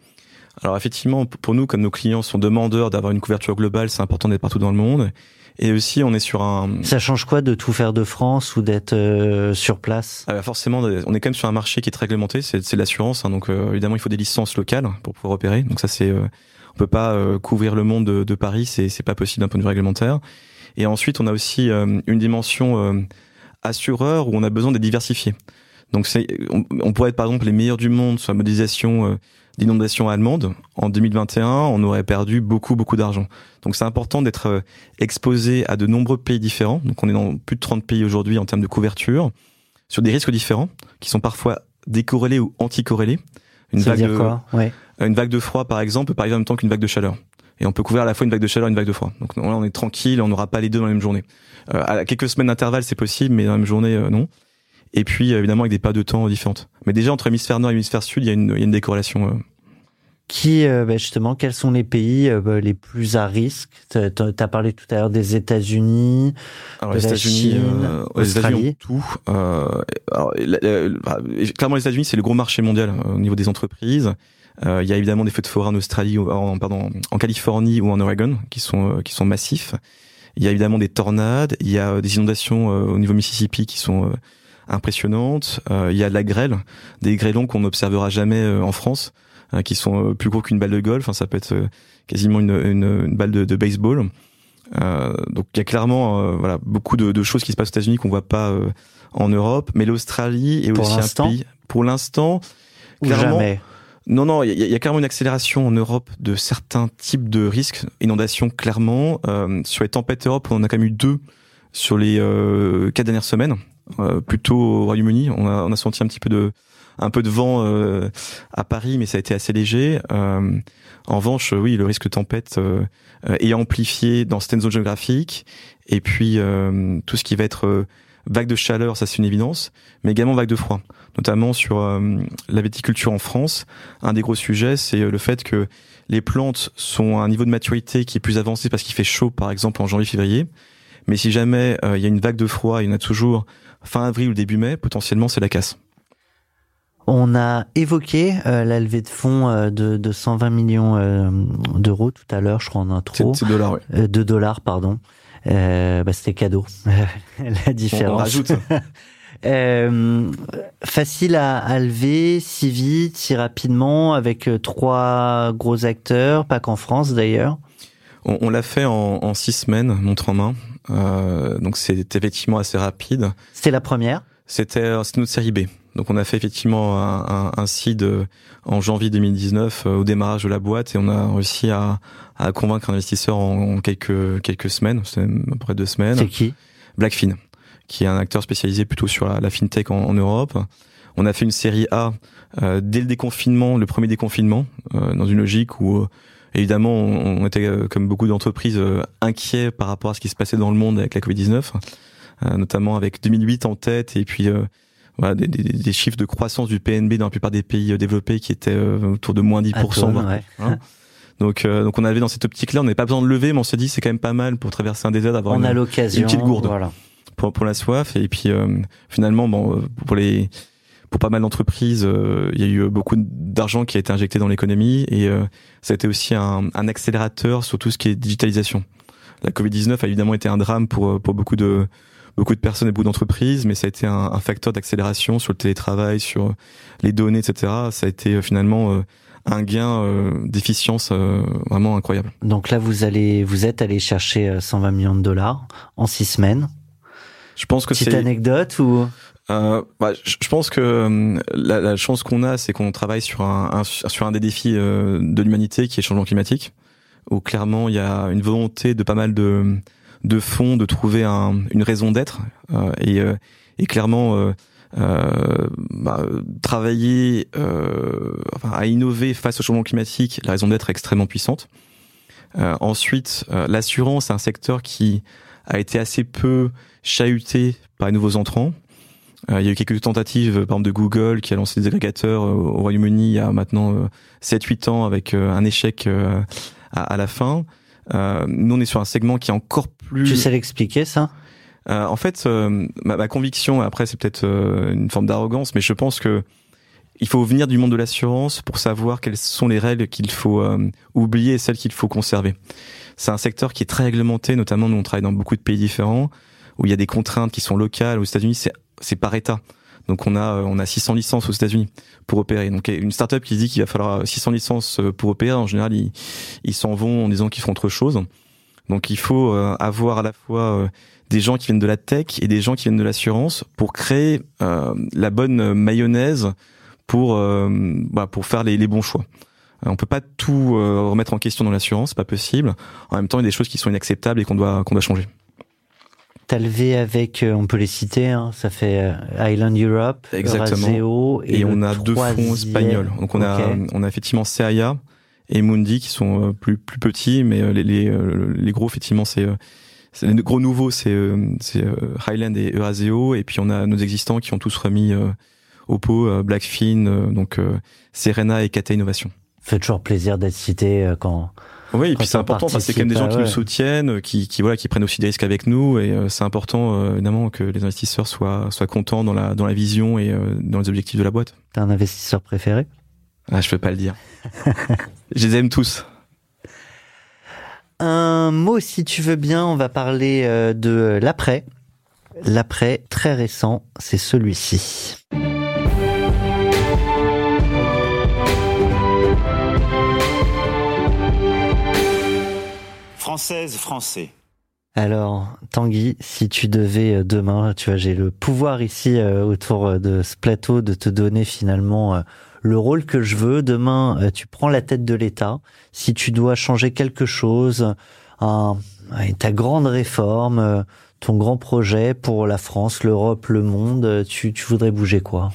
Alors effectivement, pour nous, comme nos clients sont demandeurs d'avoir une couverture globale, c'est important d'être partout dans le monde. Et aussi, on est sur un. Ça change quoi de tout faire de France ou d'être euh, sur place? Ah bah Forcément, on est quand même sur un marché qui est très réglementé. C'est l'assurance, hein, donc euh, évidemment, il faut des licences locales pour pouvoir opérer. Donc ça, c'est on peut pas euh, couvrir le monde de, de Paris, c'est c'est pas possible d'un point de vue réglementaire. Et ensuite, on a aussi euh, une dimension euh, assureur où on a besoin de diversifier. Donc c'est, on, pourrait être par exemple les meilleurs du monde sur la modélisation d'inondations allemandes, en 2021, on aurait perdu beaucoup, beaucoup d'argent. Donc c'est important d'être euh, exposé à de nombreux pays différents. Donc on est dans plus de 30 pays aujourd'hui en termes de couverture, sur des risques différents, qui sont parfois décorrélés ou anticorrélés. Une vague de, quoi? ouais. Une vague de froid, par exemple, peut arriver en même temps qu'une vague de chaleur. Et on peut couvrir à la fois une vague de chaleur et une vague de froid. Donc là, on est tranquille, on n'aura pas les deux dans la même journée. Euh, à quelques semaines d'intervalle, c'est possible, mais dans la même journée, euh, non. Et puis, évidemment, avec des périodes de temps différentes. Mais déjà, entre hémisphère nord et hémisphère sud, il y a une, il y a une décorrélation. Euh. Qui, euh, bah, justement, quels sont les pays bah, les plus à risque? Tu as parlé tout à l'heure des États-Unis, de les Chine, Australie. tout. Alors, clairement, les États-Unis, c'est le gros marché mondial au niveau des entreprises. Euh, il y a évidemment des feux de forêt en Australie, en, pardon, en Californie ou en Oregon qui sont qui sont massifs. Il y a évidemment des tornades, il y a des inondations au niveau Mississippi qui sont impressionnantes. Euh, il y a de la grêle, des grêlons qu'on n'observera jamais euh, en France, qui sont euh, plus gros qu'une balle de golf. Enfin, ça peut être quasiment une, une, une balle de, de baseball. Euh, donc il y a clairement voilà beaucoup de, de, choses qui se passent aux États-Unis qu'on voit pas en Europe, mais l'Australie est pour aussi un pays. Pour l'instant, clairement. Jamais. Non, non, il y, y, a clairement une accélération en Europe de certains types de risques, inondations clairement. Euh, sur les tempêtes Europe, on en a quand même eu deux sur les euh, quatre dernières semaines. Euh, plutôt au Royaume-Uni. On a, on a senti un petit peu de un peu de vent euh, à Paris, mais ça a été assez léger. Euh, en revanche, oui, le risque de tempête est amplifié dans certaines zones géographiques. Et puis tout ce qui va être vague de chaleur, ça c'est une évidence, mais également vague de froid, notamment sur la viticulture en France. Un des gros sujets, c'est le fait que les plantes sont à un niveau de maturité qui est plus avancé parce qu'il fait chaud, par exemple en janvier-février. Mais si jamais il y a une vague de froid, il y en a toujours fin avril ou début mai, potentiellement c'est la casse. On a évoqué euh, la levée de fonds euh, de, de 120 millions euh, d'euros tout à l'heure, je crois en intro. C'est dollars, oui. Euh, de dollars, pardon. Euh, bah, C'était cadeau. la différence. On, rajoute. facile à, à, lever, si vite, si rapidement, avec trois gros acteurs, pas qu'en France d'ailleurs. On, on l'a fait en, en, six semaines, montre en main. Euh, donc c'était effectivement assez rapide. C'était la première C'était euh, notre série B. Donc on a fait effectivement un, un, un seed euh, en janvier 2019 au démarrage de la boîte et on a réussi à, à convaincre un investisseur en, quelques quelques semaines, c'est à peu près deux semaines. C'est qui? Blackfin, qui est un acteur spécialisé plutôt sur la, la fintech en, en, Europe. On a fait une série A euh, dès le déconfinement, le premier déconfinement, euh, dans une logique où Évidemment, on, était, euh, comme beaucoup d'entreprises, euh, inquiets par rapport à ce qui se passait dans le monde avec la Covid-19, euh, notamment avec 2008 en tête et puis voilà, des, des, des, chiffres de croissance du PNB dans la plupart des pays développés qui étaient autour de moins 10%. ouais. hein donc, euh, donc on avait dans cette optique-là, on n'avait pas besoin de lever, mais on s'est dit c'est quand même pas mal pour traverser un désert d'avoir une, une, petite gourde voilà. pour, pour la soif. Et puis euh, finalement, bon, pour les pour pas mal d'entreprises, euh, il y a eu beaucoup d'argent qui a été injecté dans l'économie et euh, ça a été aussi un, un, accélérateur sur tout ce qui est digitalisation. La Covid-19 a évidemment été un drame pour, pour beaucoup de beaucoup de personnes et beaucoup d'entreprises, mais ça a été un, un facteur d'accélération sur le télétravail, sur les données, etc. Ça a été euh, finalement euh, un gain euh, d'efficience euh, vraiment incroyable. Donc là, vous allez, vous êtes allé chercher 120 millions de dollars en six semaines. Je pense que c'est petite anecdote ou? Euh, bah, je pense que euh, la, la chance qu'on a, c'est qu'on travaille sur un, un, sur un des défis euh, de l'humanité qui est le changement climatique, où clairement il y a une volonté de pas mal de, de fonds de trouver un, une raison d'être euh, et, euh, et clairement bah, travailler à innover face au changement climatique, la raison d'être est extrêmement puissante. ensuite, l'assurance, c'est un secteur qui a été assez peu chahuté par les nouveaux entrants. Euh, il y a eu quelques tentatives, par exemple de Google qui a lancé des agrégateurs euh, au Royaume-Uni il y a maintenant 7-8 euh, ans avec un échec à, la fin. Nous, on est sur un segment qui est encore plus... Tu sais l'expliquer ça? En fait, ma, ma, conviction, après c'est peut-être une forme d'arrogance, mais je pense que il faut venir du monde de l'assurance pour savoir quelles sont les règles qu'il faut oublier et celles qu'il faut conserver. C'est un secteur qui est très réglementé, notamment nous on travaille dans beaucoup de pays différents où il y a des contraintes qui sont locales. Aux États-Unis, c'est c'est par État. Donc on a on a 600 licences aux États-Unis pour opérer. Donc une startup qui dit qu'il va falloir 600 licences euh, pour opérer, en général ils ils s'en vont en disant qu'ils font autre chose. Donc il faut euh, avoir à la fois euh, des gens qui viennent de la tech et des gens qui viennent de l'assurance pour créer la bonne mayonnaise pour bah, pour faire les, les bons choix. On peut pas tout remettre en question dans l'assurance, c'est pas possible. En même temps, il y a des choses qui sont inacceptables et qu'on doit qu'on doit changer. T'as levé avec, on peut les citer, hein, ça fait Island Europe, Exactement. et, et on a deux fonds espagnols. Donc on a on a effectivement CAIA et Mundi qui sont plus plus petits, mais les les, les gros effectivement c'est les gros nouveaux, c'est Highland et Euraseo, et puis on a nos existants qui ont tous remis au pot Blackfin, donc Serena et Kata Innovation. Fait toujours plaisir d'être cité quand. Oui, et puis c'est important, c'est quand même des gens qui nous soutiennent, qui, qui voilà, qui prennent aussi des risques avec nous, et c'est important évidemment que les investisseurs soient soient contents dans la dans la vision et dans les objectifs de la boîte. T'as un investisseur préféré? Ah, je peux pas le dire. je les aime tous. Un mot, si tu veux bien, on va parler de l'après. L'après très récent, c'est celui-ci. Français. Alors, Tanguy, si tu devais demain, tu vois, j'ai le pouvoir ici autour de ce plateau de te donner finalement le rôle que je veux. Demain, tu prends la tête de l'État. Si tu dois changer quelque chose, ta grande réforme, ton grand projet pour la France, l'Europe, le monde, tu voudrais bouger quoi?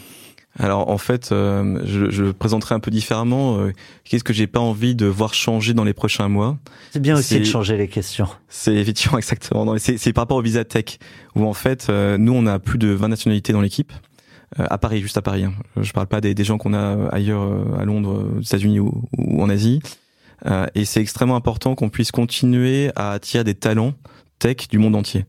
Alors en fait, je, je le présenterai un peu différemment. Qu'est-ce que j'ai pas envie de voir changer dans les prochains mois C'est bien aussi de changer les questions. C'est effectivement exactement. C'est par rapport au Visa Tech où en fait, nous on a plus de 20 nationalités dans l'équipe. à Paris, juste à Paris. Hein. Je parle pas des, des gens qu'on a ailleurs à Londres, aux États-Unis ou, ou, en Asie. et c'est extrêmement important qu'on puisse continuer à attirer des talents tech du monde entier.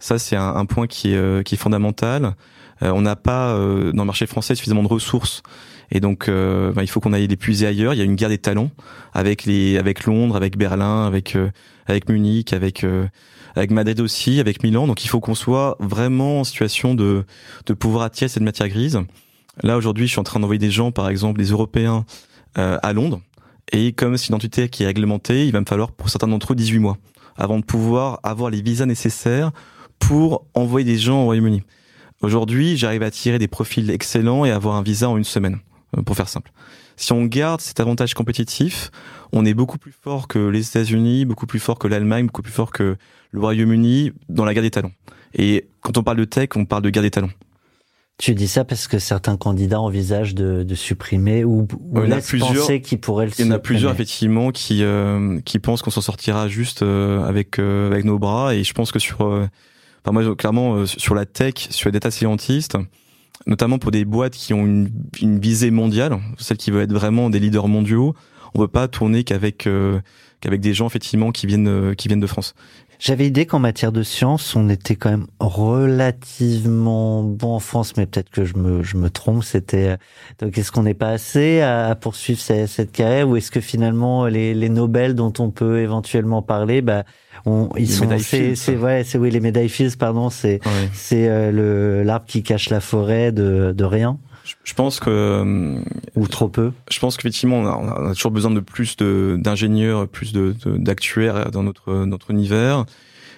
Ça, c'est un, un, point qui est, qui est fondamental. Euh, on n'a pas euh, dans le marché français suffisamment de ressources et donc euh, bah, il faut qu'on aille les puiser ailleurs. Il y a une guerre des talents avec les avec Londres, avec Berlin, avec avec Munich, avec avec Madrid aussi, avec Milan. Donc il faut qu'on soit vraiment en situation de de pouvoir attirer cette matière grise. Là aujourd'hui, je suis en train d'envoyer des gens, par exemple des Européens à Londres. Et comme c'est une identité qui est réglementée, il va me falloir pour certains d'entre eux 18 mois avant de pouvoir avoir les visas nécessaires pour envoyer des gens au Royaume-Uni. Aujourd'hui, j'arrive à tirer des profils excellents et avoir un visa en une semaine, pour faire simple. Si on garde cet avantage compétitif, on est beaucoup plus fort que les États-Unis, beaucoup plus fort que l'Allemagne, beaucoup plus fort que le Royaume-Uni dans la guerre des talents. Et quand on parle de tech, on parle de guerre des talents. Tu dis ça parce que certains candidats envisagent de, de supprimer ou, ou il y en a plusieurs, penser qu'ils pourraient le Il y en a plusieurs effectivement qui euh, qui pensent qu'on s'en sortira juste euh, avec euh, avec nos bras et je pense que sur Enfin, moi, clairement, sur la tech, sur les data scientists, notamment pour des boîtes qui ont une, une visée mondiale, celles qui veulent être vraiment des leaders mondiaux, on peut pas tourner qu'avec euh, qu'avec des gens effectivement qui viennent euh, qui viennent de France. J'avais idée qu'en matière de science, on était quand même relativement bon en France, mais peut-être que je me, je me trompe. C'était donc est-ce qu'on n'est pas assez à, poursuivre cette, cette carrière? Ou est-ce que finalement les, les Nobel dont on peut éventuellement parler, bah on, ils les sont c'est c'est ouais c'est oui les médailles Fields pardon c'est ouais. c'est euh, le l'arbre qui cache la forêt de de rien. Je pense que ou trop peu. Je pense qu'effectivement on a, on a toujours besoin de plus de d'ingénieurs, plus de d'actuaires dans notre notre univers.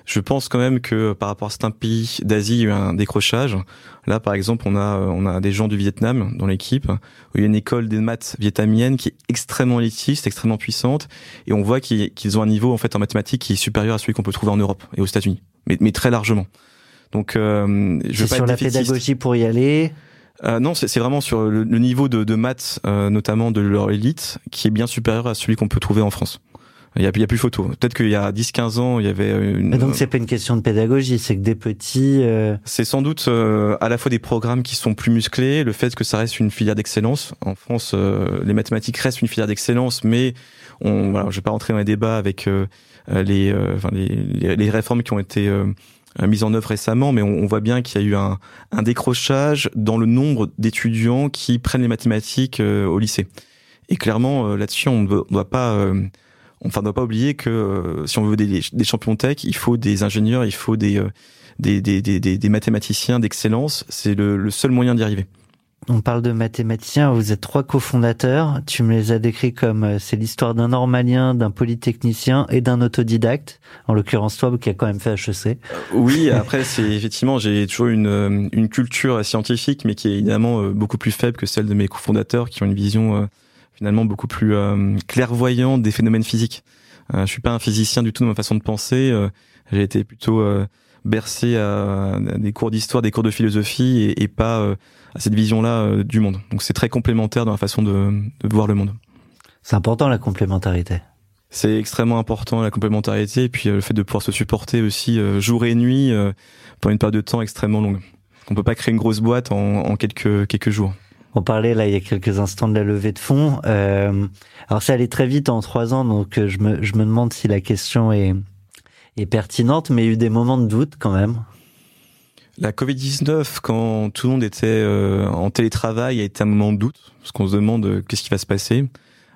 Je pense quand même que par rapport à certains pays d'Asie, il y a eu un décrochage. Là, par exemple, on a on a des gens du Vietnam dans l'équipe. Il y a une école des maths vietnamienne qui est extrêmement élitiste, extrêmement puissante, et on voit qu'ils ont un niveau en fait en mathématiques qui est supérieur à celui qu'on peut trouver en Europe et aux États-Unis, mais, mais très largement. Donc, euh, je veux pas sur être la pédagogie pour y aller. Euh, non, c'est vraiment sur le, le niveau de, de maths, euh, notamment de leur élite, qui est bien supérieur à celui qu'on peut trouver en France. Il y a, il y a plus photo. Peut-être qu'il y a 10-15 ans, il y avait une... Mais donc c'est pas une question de pédagogie, c'est que des petits... Euh... C'est sans doute euh, à la fois des programmes qui sont plus musclés, le fait que ça reste une filière d'excellence. En France, euh, les mathématiques restent une filière d'excellence, mais on, voilà, je vais pas rentrer dans les débats avec euh, les, enfin, les, les, les, réformes qui ont été mises en œuvre récemment, mais on, on voit bien qu'il y a eu un, un, décrochage dans le nombre d'étudiants qui prennent les mathématiques au lycée. Et clairement, là-dessus, on ne doit pas enfin, on doit pas oublier que euh, si on veut des, des, champions tech, il faut des ingénieurs, il faut des, euh, des, des, des, des, mathématiciens d'excellence. C'est le, le, seul moyen d'y arriver. On parle de mathématiciens, vous êtes trois cofondateurs, tu me les as décrits comme euh, c'est l'histoire d'un normalien, d'un polytechnicien et d'un autodidacte, en l'occurrence toi qui a quand même fait HEC. Oui, après c'est effectivement j'ai toujours une, une culture scientifique mais qui est évidemment beaucoup plus faible que celle de mes cofondateurs qui ont une vision finalement beaucoup plus clairvoyante des phénomènes physiques. je suis pas un physicien du tout dans ma façon de penser, j'ai été plutôt bercé à des cours d'histoire, des cours de philosophie et, pas euh, à cette vision-là euh, du monde. Donc c'est très complémentaire dans la façon de, voir le monde. C'est important la complémentarité. C'est extrêmement important la complémentarité et puis euh, le fait de pouvoir se supporter aussi jour et nuit pour une période de temps extrêmement longue. On peut pas créer une grosse boîte en, quelques quelques jours. On parlait là il y a quelques instants de la levée de fonds. alors ça allait très vite en trois ans, donc je me je me demande si la question est est pertinente, mais il y a eu des moments de doute quand même. La Covid-19, quand tout le monde était euh, en télétravail, a été un moment de doute, parce qu'on se demande euh, qu'est-ce qui va se passer.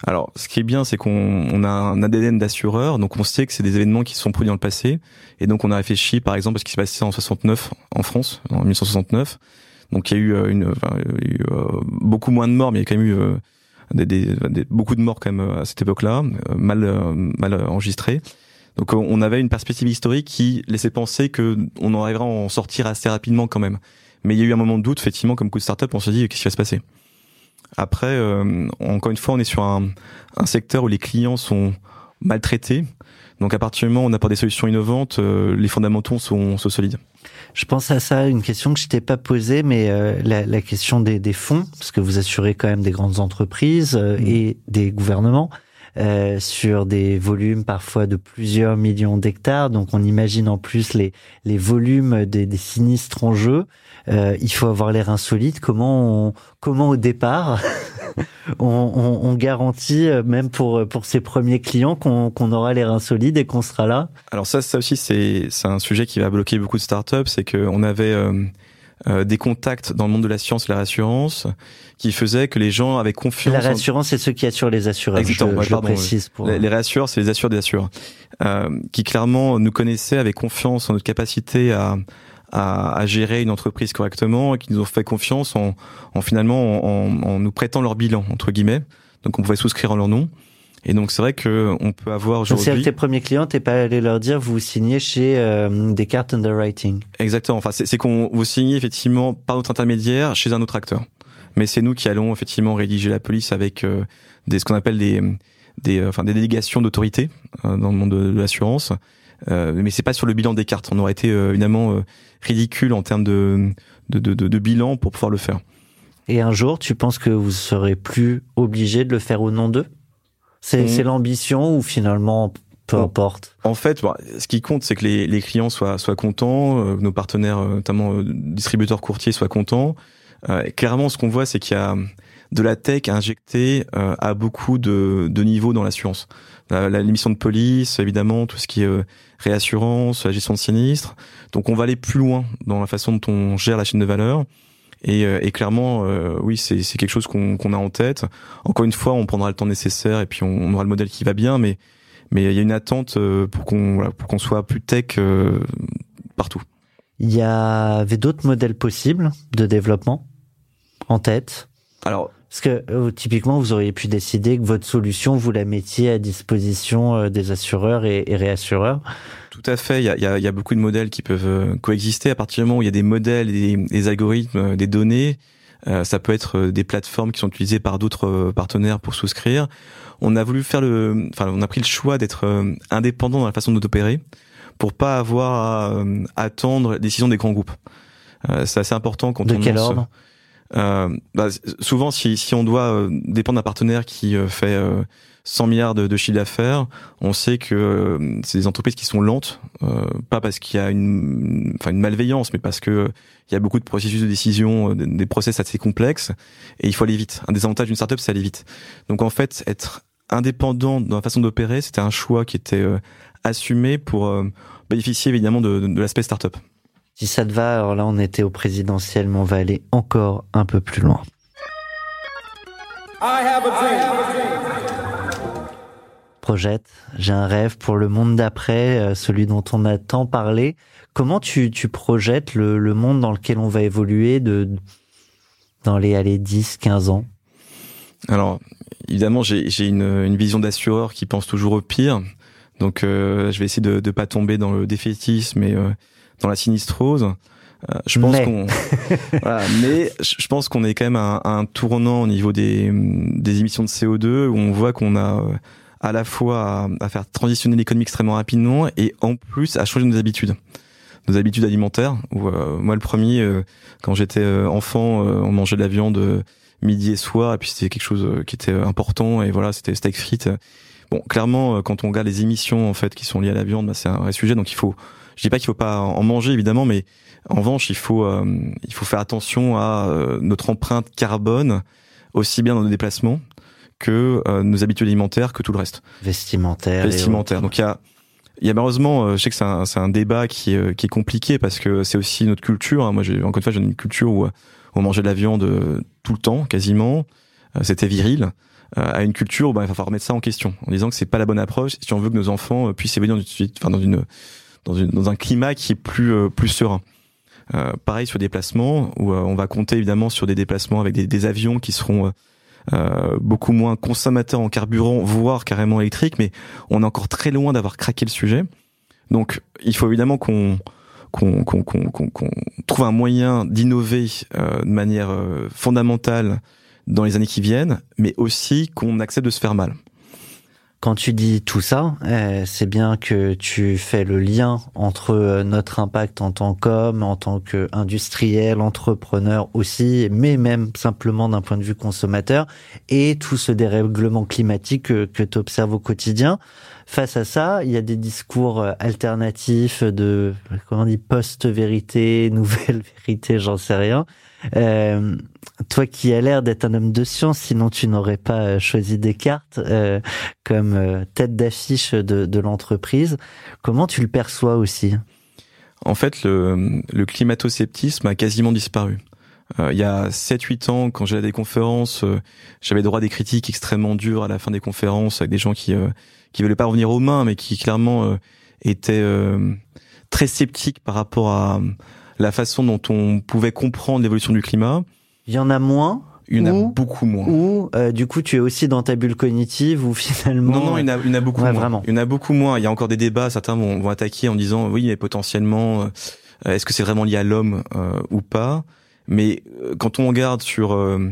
Alors, ce qui est bien, c'est qu'on a un ADN d'assureur, donc on sait que c'est des événements qui se sont produits dans le passé, et donc on a réfléchi, par exemple, à ce qui s'est passé en 69 en France, en 1969. Donc il y a eu, euh, une, beaucoup moins de morts, mais il y a quand même eu des, beaucoup de morts quand même à cette époque-là, mal, mal enregistrés. Donc on avait une perspective historique qui laissait penser que on arriverait à en sortir assez rapidement quand même. Mais il y a eu un moment de doute, effectivement, comme coup de start-up, on se dit qu'est-ce qui va se passer? Après, euh, encore une fois, on est sur un, un, secteur où les clients sont maltraités. Donc à partir du moment où on apporte des solutions innovantes, euh, les fondamentaux sont, sont, solides. Je pense à ça, une question que je t'ai pas posée, mais euh, la, la, question des, des, fonds, parce que vous assurez quand même des grandes entreprises mmh. et des gouvernements. Euh, sur des volumes parfois de plusieurs millions d'hectares. Donc on imagine en plus les, les volumes des, des sinistres en jeu. Euh, il faut avoir l'air insolite. Comment on, comment au départ on, on, on, garantit euh, même pour pour ses premiers clients qu'on qu'on aura l'air insolite et qu'on sera là? Alors ça ça aussi c'est un sujet qui va bloquer beaucoup de startups. C'est que on avait euh, euh, des contacts dans le monde de la science et la réassurance qui faisaient que les gens avaient confiance. La réassurance, c'est ceux qui assurent les assureurs. Exactement. Je, précise pour... les, les réassureurs, c'est les assureurs des assureurs, euh, qui clairement nous connaissaient, avaient confiance en notre capacité à, à, à, gérer une entreprise correctement et qui nous ont fait confiance en, en finalement en, en, nous prêtant leur bilan entre guillemets. Donc on pouvait souscrire en leur nom. Et donc c'est vrai que on peut avoir aujourd'hui. C'est tes premiers clients, t'es pas allé leur dire vous signez chez euh, Descartes Underwriting. Exactement. Enfin c'est qu'on vous signez effectivement par notre intermédiaire chez un autre acteur. Mais c'est nous qui allons effectivement rédiger la police avec euh, des ce qu'on appelle des des euh, enfin des délégations d'autorité euh, dans le monde de, l'assurance. Mais c'est pas sur le bilan des cartes. On aurait été évidemment ridicule en termes de de, de, de bilan pour pouvoir le faire. Et un jour, tu penses que vous serez plus obligé de le faire au nom d'eux? C'est mmh. l'ambition ou finalement peu importe En fait, ce qui compte, c'est que les, les, clients soient, soient contents, euh, nos partenaires, euh, notamment euh, distributeurs courtiers, soient contents. clairement, ce qu'on voit, c'est qu'il y a de la tech injectée à beaucoup de, de niveaux dans l'assurance. L'émission de police, évidemment, tout ce qui est réassurance, la gestion de sinistres. Donc, on va aller plus loin dans la façon dont on gère la chaîne de valeur. Et, euh, et clairement, euh, oui, c'est quelque chose qu'on a en tête. Encore une fois, on prendra le temps nécessaire et puis on, aura le modèle qui va bien, mais mais il y a une attente euh, pour qu'on voilà, pour qu'on soit plus tech partout. Il y avait d'autres modèles possibles de développement en tête? Alors, parce que typiquement, vous auriez pu décider que votre solution, vous la mettiez à disposition des assureurs et, et réassureurs. Tout à fait. Il y a, y, a, y a, beaucoup de modèles qui peuvent euh, coexister à partir du moment où il y a des modèles, des, des algorithmes, euh, des données. Euh, ça peut être des plateformes qui sont utilisées par d'autres partenaires pour souscrire. On a voulu faire le, enfin, on a pris le choix d'être indépendant dans la façon d'opérer pour pas avoir à attendre la décision des grands groupes. c'est assez important quand de on quel ordre? euh, bah, souvent, si, si on doit dépendre d'un partenaire qui fait 100 milliards de, de chiffre d'affaires, on sait que euh, c'est des entreprises qui sont lentes, euh, pas parce qu'il y a une, enfin une malveillance, mais parce que il y a beaucoup de processus de décision, euh, des process assez complexes, et il faut aller vite. Un des avantages d'une startup, c'est aller vite. Donc en fait, être indépendant dans la façon d'opérer, c'était un choix qui était assumé pour bénéficier évidemment de, de, de l'aspect startup. Si ça te va, alors là on était au présidentiel, mais on va aller encore un peu plus loin. I have a dream projette, j'ai un rêve pour le monde d'après, euh, celui dont on a tant parlé. Comment tu, tu projettes le, le, monde dans lequel on va évoluer de dans les allez, 10, 15 ans? Alors, évidemment, j'ai une, une vision d'assureur qui pense toujours au pire. Donc, euh, je vais essayer de ne pas tomber dans le défaitisme et euh, dans la sinistrose. Euh, je pense qu'on, voilà, mais je pense qu'on est quand même à un, à un tournant au niveau des, des émissions de CO2 où on voit qu'on a à la fois à, à faire transitionner l'économie extrêmement rapidement et en plus à changer nos habitudes, nos habitudes alimentaires. Où euh, moi le premier, euh, quand j'étais euh, enfant, euh, on mangeait de la viande euh, midi et soir et puis c'était quelque chose euh, qui était important et voilà c'était steak frites. Bon, clairement, quand on regarde les émissions en fait qui sont liées à la viande, bah, c'est un vrai sujet. Donc il faut, je dis pas qu'il faut pas en manger évidemment, mais en revanche, il faut, il faut faire attention à notre empreinte carbone, aussi bien dans nos déplacements que euh, nos habitudes alimentaires, que tout le reste. Vestimentaire. Vestimentaire. Donc il y a, il y a malheureusement, euh, je sais que c'est un, c'est un débat qui, est, euh, qui est compliqué parce que c'est aussi notre culture. hein. Moi, j'ai, encore une fois, j'ai une culture où euh, on mangeait de la viande tout le temps, quasiment. C'était viril. Euh, à une culture où bah, il va falloir remettre ça en question, en disant que c'est pas la bonne approche si on veut que nos enfants puissent évoluer dans une, enfin, dans une, dans une, dans un climat qui est plus, euh, plus serein. Euh, pareil sur des déplacements où euh, on va compter évidemment sur des déplacements avec des, des avions qui seront euh, beaucoup moins consommateurs en carburant, voire carrément électriques, mais on est encore très loin d'avoir craqué le sujet. Donc, il faut évidemment qu'on- qu'on trouve un moyen d'innover euh, de manière euh, fondamentale dans les années qui viennent, mais aussi qu'on accepte de se faire mal. Quand tu dis tout ça, euh, c'est bien que tu fais le lien entre euh, notre impact en tant qu'homme, en tant qu'industriel, entrepreneur aussi, mais même simplement d'un point de vue consommateur, et tout ce dérèglement climatique que, que tu observes au quotidien. Face à ça, il y a des discours euh, alternatifs de, comment on dit, post-vérité, nouvelle vérité, j'en sais rien. Euh, toi qui as l'air d'être un homme de science, sinon tu n'aurais pas euh, choisi Descartes euh, comme euh, tête d'affiche de, de l'entreprise. Comment tu le perçois aussi? En fait, le, le climato-sceptisme a quasiment disparu. Euh, il y a 7-8 ans, quand j'allais à des conférences, euh, j'avais droit à des critiques extrêmement dures à la fin des conférences avec des gens qui euh, qui voulaient pas revenir aux mains, mais qui clairement euh, étaient euh, très sceptiques par rapport à la façon dont on pouvait comprendre l'évolution du climat. Il y en a moins Il y en a Ou- beaucoup moins. ou euh, du coup tu es aussi dans ta bulle cognitive ou finalement Non, non, il y en a, il y en a beaucoup Ouais, moins. vraiment. Il y en a beaucoup moins. Il y a encore des débats. Certains vont, vont attaquer en disant oui, mais potentiellement, euh, est-ce que c'est vraiment lié à l'homme euh, ou pas? Mais euh, quand on regarde sur euh,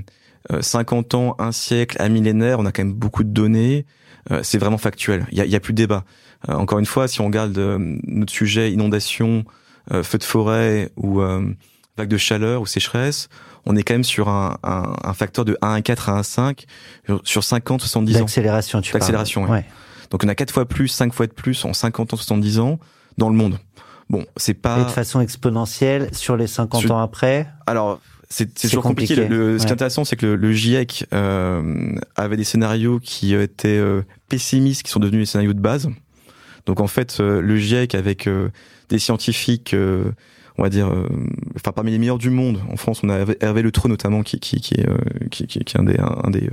euh, 50 ans, un siècle, un millénaire, on a quand même beaucoup de données. Euh, c'est vraiment factuel. Il y a, y a plus de débat. Euh, encore une fois, si on regarde euh, notre sujet inondation, euh, feu de forêt ou euh, vague de chaleur ou sécheresse, on est quand même sur un, un, un facteur de 1,4 à 1,5 sur- sur 50, 70 ans. d'accélération tu parles. D'accélération, ouais. ouais. Donc on a quatre fois plus, cinq fois de plus en 50 ans, 70 ans dans le monde. Bon, c'est Et pas. de façon exponentielle sur les 50 Sur- ans après. Alors, c'est toujours compliqué. compliqué, Le, ce qui est intéressant, c'est que le, le GIEC euh, avait des scénarios qui euh, étaient euh, pessimistes, qui sont devenus les scénarios de base. Donc en fait, euh, le GIEC avec euh, des scientifiques, euh, on va dire, euh, enfin parmi les meilleurs du monde. En France, on a Hervé, Le Treux notamment, qui, qui, qui est, euh, qui, qui, qui est un des, un des,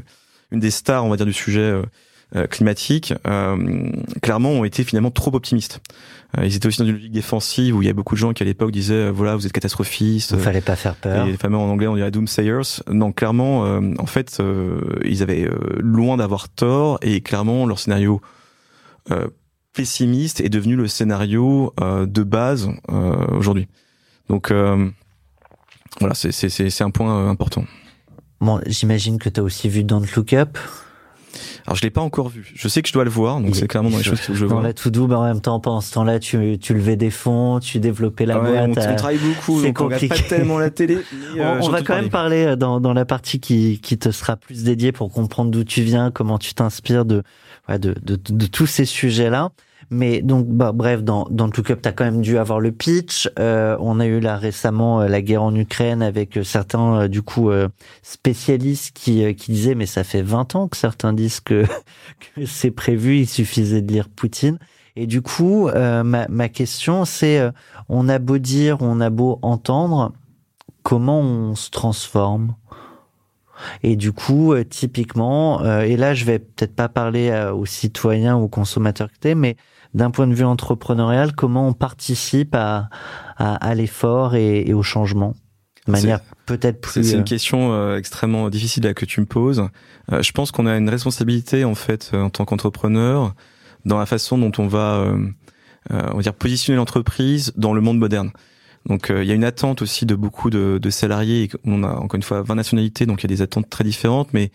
une des stars, on va dire, du sujet euh, climatique. Euh, clairement, ont été finalement trop optimistes. Euh, ils étaient aussi dans une logique défensive où il y a beaucoup de gens qui à l'époque disaient, euh, voilà, vous êtes catastrophistes. Il fallait pas faire peur. Et les fameux en anglais, on dirait doomsayers. Non, clairement, euh, en fait, euh, ils avaient euh, loin d'avoir tort et clairement, leur scénario euh, pessimiste est devenu le scénario euh, de base euh, aujourd'hui. Donc euh, voilà, c'est c'est c'est c'est un point euh, important. Bon, j'imagine que tu as aussi vu Don't Look Up. Alors je l'ai pas encore vu. Je sais que je dois le voir, donc c'est clairement dans les choses que je Dans vois. la to do, mais en même temps, pendant ce temps-là, tu, tu levais des fonds, tu développais la Ah ouais, on, boîte. on euh, travaille beaucoup, donc on regarde pas compliqué. tellement la télé. euh, on, on j'en va quand même parler. euh, dans, dans la partie qui, qui te sera plus dédiée pour comprendre d'où tu viens, comment tu t'inspires de, ouais, de, de, de, de tous ces sujets-là. Mais donc, bah, bref, dans, dans Look Up, tu as quand même dû avoir le pitch. Euh, on a eu là récemment euh, la guerre en Ukraine avec euh, certains, euh, du coup, spécialistes qui, qui disaient, mais ça fait 20 ans que certains disent que, que c'est prévu, il suffisait de lire Poutine. Et du coup, euh, ma, ma question, c'est, euh, on a beau dire, on a beau entendre, comment on se transforme? Et du coup, euh, typiquement, et là, je vais peut-être pas parler aux citoyens aux consommateurs que t'es, mais d'un point de vue entrepreneurial, comment on participe à, à, à l'effort et, et au changement de manière peut-être plus. C'est euh, une question euh, extrêmement difficile là, que tu me poses. Euh, je pense qu'on a une responsabilité en fait euh, en tant qu'entrepreneur dans la façon dont on va, euh, euh, on va dire, positionner l'entreprise dans le monde moderne. Donc euh, il y a une attente aussi de beaucoup de, de salariés. On a encore une fois 20 nationalités, donc il y a des attentes très différentes, mais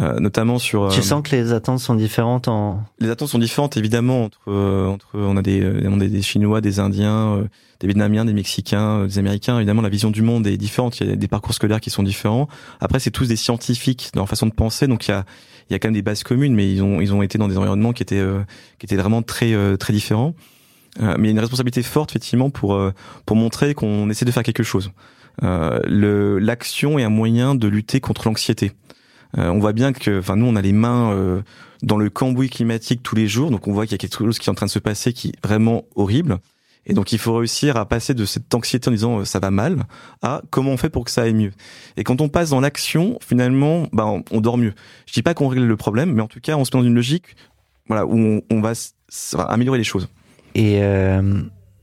euh, notamment sur. Tu euh, sens que les attentes sont différentes en. les attentes sont différentes évidemment entre euh, entre on a des euh, évidemment des, des chinois, des indiens, euh, des vietnamiens, des mexicains, euh, des américains. Évidemment la vision du monde est différente, il y a des parcours scolaires qui sont différents. Après c'est tous des scientifiques dans leur façon de penser donc il y a il y a quand même des bases communes mais ils ont ils ont été dans des environnements qui étaient euh, qui étaient vraiment très euh, très différents. Euh, mais il y a une responsabilité forte effectivement pour euh, pour montrer qu'on essaie de faire quelque chose. Euh, l'action est un moyen de lutter contre l'anxiété. Euh, on voit bien que, enfin, nous, on a les mains euh, dans le cambouis climatique tous les jours, donc on voit qu'il y a quelque chose qui est en train de se passer qui est vraiment horrible. Et donc il faut réussir à passer de cette anxiété en disant euh, ça va mal à comment on fait pour que ça aille mieux. Et quand on passe dans l'action, finalement, bah, on, dort mieux. Je dis pas qu'on règle le problème, mais en tout cas, on se met dans une logique, voilà, où on, va améliorer les choses. Et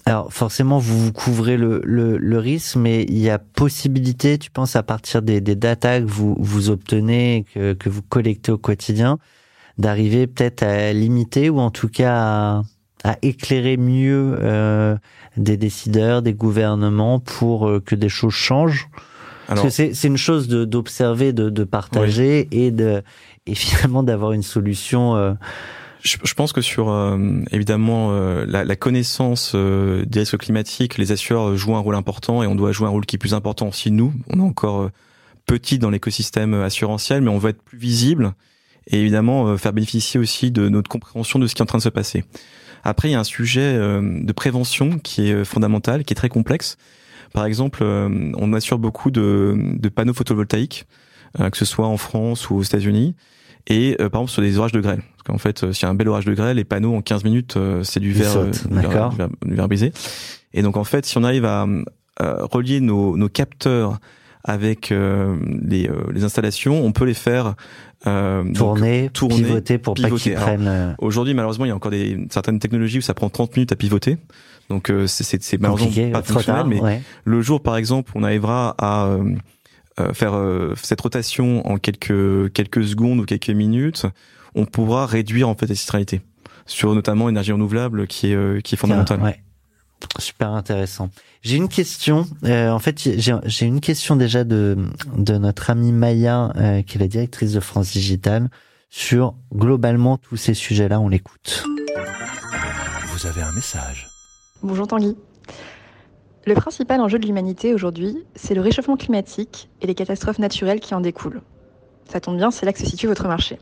alors forcément, vous, vous couvrez le, le, le risque, mais il y a possibilité, tu penses, à partir des, des data que vous, vous obtenez, que, que vous collectez au quotidien, d'arriver peut-être à limiter ou en tout cas à, à éclairer mieux euh, des décideurs, des gouvernements pour euh, que des choses changent? Parce Alors, que c'est c'est une chose d'observer, de, de partager et de et finalement d'avoir une solution. euh, Je, pense que sur euh, évidemment euh, la, connaissance euh, des risques climatiques, les assureurs jouent un rôle important et on doit jouer un rôle qui est plus important aussi nous. On est encore petit dans l'écosystème assurantiel, mais on veut être plus visible et évidemment faire bénéficier aussi de notre compréhension de ce qui est en train de se passer. Après, il y a un sujet de prévention qui est fondamental, qui est très complexe. Par exemple, on assure beaucoup de, panneaux photovoltaïques, que ce soit en France ou aux États-Unis et euh, par exemple sur des orages de grêle. Parce qu'en fait, euh, s'il y a un bel orage de grêle, les panneaux en 15 minutes, euh, c'est du verre, sautent, du verre- du verre- brisé. Et donc en fait, si on arrive à euh, relier nos, nos capteurs avec euh, les, euh, les installations, on peut les faire euh, donc, tourner, tourner, pivoter pour pivoter. prennent. euh, Aujourd'hui, malheureusement, il y a encore des certaines technologies où ça prend 30 minutes à pivoter. Donc euh, c'est malheureusement pas fonctionnel, tard. mais ouais. le jour, par exemple, on arrivera à euh, euh, faire euh, cette rotation en quelques quelques secondes ou quelques minutes, on pourra réduire en fait la citralité sur notamment l'énergie renouvelable qui est euh, qui est fondamentale. Ouais. Super intéressant. J'ai une question. euh, en fait, j'ai j'ai une question déjà de de notre amie Maya, euh, qui est la directrice de France Digital, sur globalement tous ces sujets-là. On l'écoute. Vous avez un message. Bonjour Tanguy. Le principal enjeu de l'humanité aujourd'hui, c'est le réchauffement climatique et les catastrophes naturelles qui en découlent. Ça tombe bien, c'est là que se situe votre marché.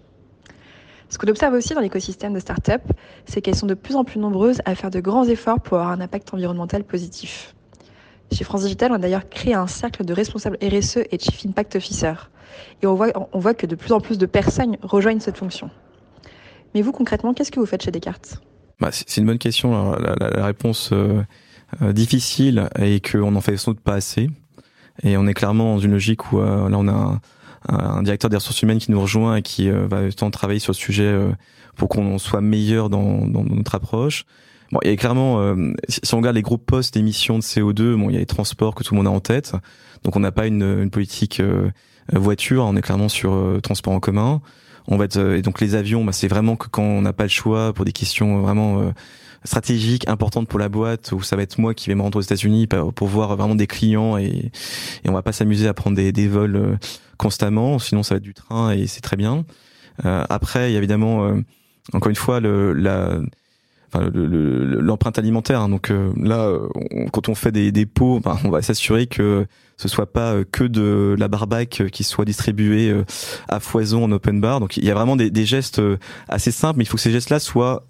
Ce qu'on observe aussi dans l'écosystème de start-up, c'est qu'elles sont de plus en plus nombreuses à faire de grands efforts pour avoir un impact environnemental positif. Chez France Digital, on a d'ailleurs créé un cercle de responsables RSE et Chief Impact Officer. Et on voit, que de plus en plus de personnes rejoignent cette fonction. Mais vous, concrètement, qu'est-ce que vous faites chez Descartes? Bah, c'est une bonne question. Alors, la, réponse euh, difficile est qu'on en fait sans doute pas assez. Et on est clairement dans une logique où euh, là on a un, un directeur des ressources humaines qui nous rejoint et qui euh, va justement travailler sur le sujet euh, pour qu'on soit meilleur dans, dans notre approche. Bon, il clairement, euh, si on regarde les groupes postes d'émissions de CO2, bon, il y a les transports que tout le monde a en tête. Donc on n'a pas une, une politique euh, voiture, on est clairement sur euh, transport en commun. On va être, euh, et donc les avions, bah, c'est vraiment que quand on n'a pas le choix pour des questions vraiment stratégiques, importantes pour la boîte, où ça va être moi qui vais me rendre aux États-Unis pour voir vraiment des clients et, et on va pas s'amuser à prendre des, des vols euh, constamment, sinon ça va être du train et c'est très bien. Euh, après, il y a évidemment, euh, encore une fois, le, la, l'empreinte alimentaire. hein. Donc euh, là, quand on fait des, pots, ben, on va s'assurer que ce soit pas euh, que de la barbac euh, qui soit distribuée à foison en open bar. Donc il y a vraiment des, gestes assez simples, mais il faut que ces gestes-là soient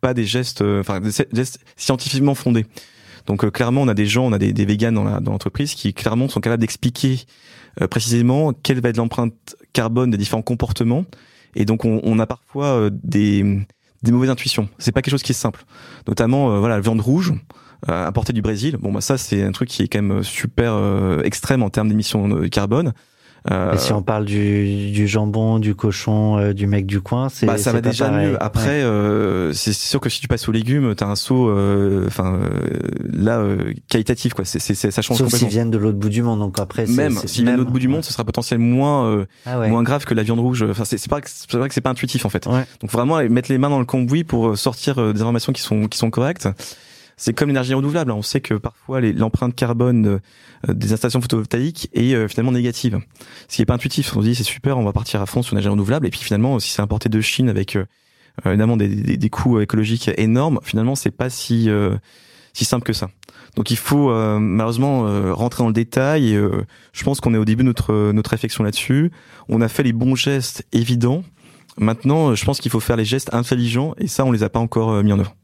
pas des gestes, enfin des gestes scientifiquement fondés. Donc clairement, on a des gens, on a des, des véganes dans l'entreprise qui clairement sont capables d'expliquer précisément quelle va être l'empreinte carbone des différents comportements. Et donc on, a parfois des des mauvaises intuitions. C'est pas quelque chose qui est simple. Notamment, euh, voilà, la viande rouge euh, importée du Brésil. Bon, bah ça, c'est un truc qui est quand même super euh, extrême en termes d'émissions de carbone. Euh, Et si on parle du, du jambon, du cochon, euh, du mec du coin, c'est bah, ça va déjà pareil. mieux. Après, Ouais. euh, c'est sûr que si tu passes aux légumes, t'as un saut, euh, enfin là euh, qualitatif quoi. C'est, ça change Sauf s'ils viennent de l'autre bout du monde, donc après, Même s'ils viennent de l'autre bout du monde, ce sera potentiellement moins euh, Ah ouais. moins grave que la viande rouge. Enfin, c'est, pas c'est vrai que c'est pas intuitif en fait. Ouais. Donc vraiment mettre les mains dans le cambouis pour sortir des informations qui sont qui sont correctes. C'est comme l'énergie renouvelable. hein. On sait que parfois l'empreinte carbone euh, euh, des installations photovoltaïques est euh, finalement négative. Ce qui est pas intuitif. On se dit c'est super, on va partir à fond sur l'énergie renouvelable. Et puis finalement, si c'est importé de Chine avec évidemment des, coûts écologiques énormes, finalement c'est pas si euh, si simple que ça. Donc il faut euh, malheureusement rentrer dans le détail. Et, je pense qu'on est au début de notre notre réflexion là-dessus. On a fait les bons gestes évidents. Maintenant, je pense qu'il faut faire les gestes intelligents et ça, on les a pas encore mis en œuvre.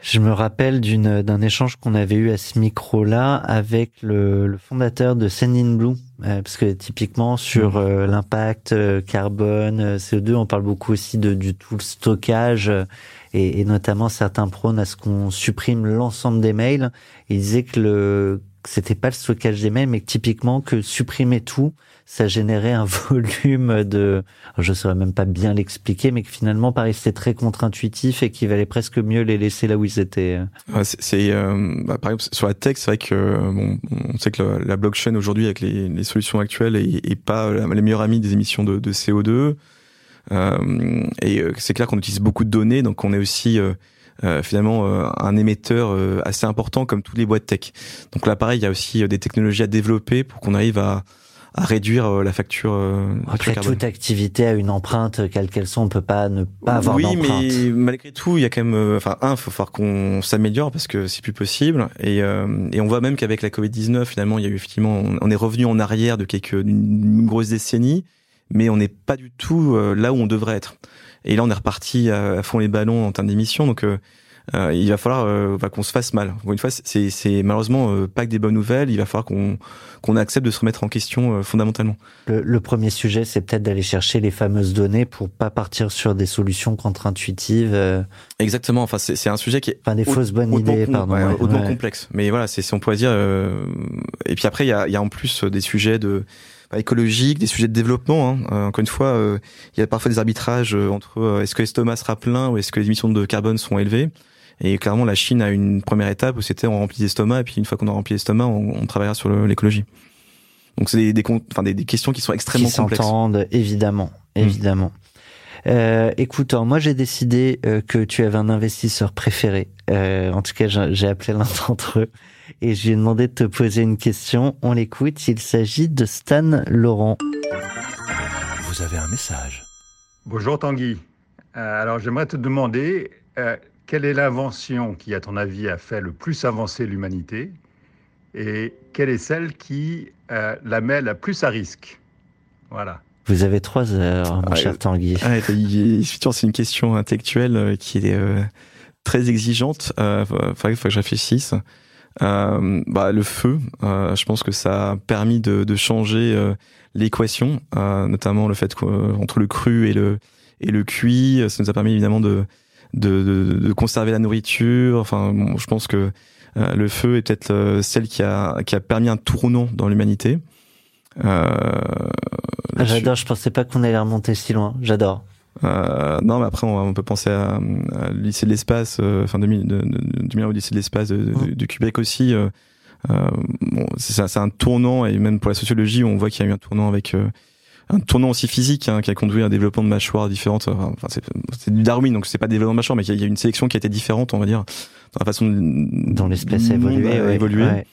Je me rappelle d'une d'un échange qu'on avait eu à ce micro-là avec le, le fondateur de Sendin Blue, euh, parce que typiquement sur euh, l'impact euh, carbone, euh, CO2, on parle beaucoup aussi de du tout le stockage euh, et, et notamment certains prônent à ce qu'on supprime l'ensemble des mails. Il disait que le c'était pas le stockage des mails, mais que typiquement que supprimer tout, ça générait un volume de, je saurais même pas bien l'expliquer, mais que finalement, pareil, c'était très contre-intuitif et qu'il valait presque mieux les laisser là où ils étaient. C'est, euh, bah, par exemple sur la tech, c'est vrai que euh, bon, on sait que la, la blockchain aujourd'hui avec les, solutions actuelles est, pas la, les meilleures amies des émissions de, de CO2. Euh, et euh, c'est clair qu'on utilise beaucoup de données, donc on est aussi euh, finalement euh, un émetteur euh, assez important comme toutes les boîtes tech. Donc là, pareil, il y a aussi euh, des technologies à développer pour qu'on arrive à, à réduire euh, la facture. euh, facture Après, carbone. toute activité a une empreinte, quelle qu'elle soit, on peut pas ne pas avoir oui, d'empreinte. mais malgré tout, il y a quand même, euh, enfin, un, faut falloir qu'on s'améliore parce que c'est plus possible. Et, euh, et on voit même qu'avec la Covid 19, finalement, il y a eu effectivement, on, est revenu en arrière de quelques d'une grosse décennie, mais on n'est pas du tout euh, là où on devrait être. Et là, on est reparti à, à fond les ballons en termes d'émissions, donc. euh, euh, il va falloir euh, bah, qu'on se fasse mal. Une fois, c'est malheureusement euh, pas que des bonnes nouvelles. Il va falloir qu'on qu'on accepte de se remettre en question euh, fondamentalement. Le, le premier sujet, c'est peut-être d'aller chercher les fameuses données pour pas partir sur des solutions contre-intuitives, euh, Exactement. Enfin, c'est un sujet qui est enfin des fausses bonnes idées, pardon. ouais, ouais, hautement ouais. complexe. Mais voilà, c'est si on pourrait dire. euh, Et puis après, il y a, y a en plus des sujets de écologiques, des sujets de développement. Hein. Euh, encore une fois, euh, il y a parfois des arbitrages euh, entre euh, est-ce que l'estomac sera plein ou est-ce que les émissions de carbone sont élevées? Et clairement, la Chine a une première étape où c'était on remplit l'estomac et puis une fois qu'on a rempli l'estomac, on, on travaillera sur l'écologie. Donc c'est des, des, enfin, des, des questions qui sont extrêmement qui complexes. s'entendent, évidemment, Mm. évidemment. Euh, écoute, alors, moi j'ai décidé euh, que tu avais un investisseur préféré. Euh, en tout cas, j'ai j'ai appelé l'un d'entre eux et je lui ai demandé de te poser une question. On l'écoute. Il s'agit de Stan Laurent. Vous avez un message. Bonjour Tanguy. Euh, alors j'aimerais te demander euh, quelle est l'invention qui, à ton avis, a fait le plus avancer l'humanité et quelle est celle qui euh, la met la plus à risque? Voilà. Vous avez trois heures, mon Ah, cher Tanguy. Il- effectivement, c'est une question intellectuelle qui est euh, très exigeante. Euh, faut, faut que je réfléchisse. Euh, bah, le feu, euh, je pense que ça a permis de, de changer euh, l'équation, euh, notamment le fait qu'entre le cru et le et le cuit, ça nous a permis évidemment de de, de, de conserver la nourriture. Enfin, bon, je pense que euh, le feu est peut-être euh, celle qui a qui a permis un tournant dans l'humanité. Euh, Ah. J'adore. Je pensais pas qu'on allait remonter si loin. J'adore. Euh, non, mais après, on, on peut penser à, à lycée de l'espace, euh, enfin 2000, de, de, 2000 au lycée de l'espace de, de- du Québec aussi. Euh, euh, bon, c'est un tournant et même pour la sociologie, on voit qu'il y a eu un tournant avec euh, un tournant aussi physique hein, qui a conduit à un développement de mâchoires différentes. Enfin, c'est, c'est du Darwin, donc c'est pas développement de mâchoire, mais il y, a- il y a une sélection qui a été différente, on va dire, dans la façon Dans l'espèce a évolué. ouais, évolué. ouais.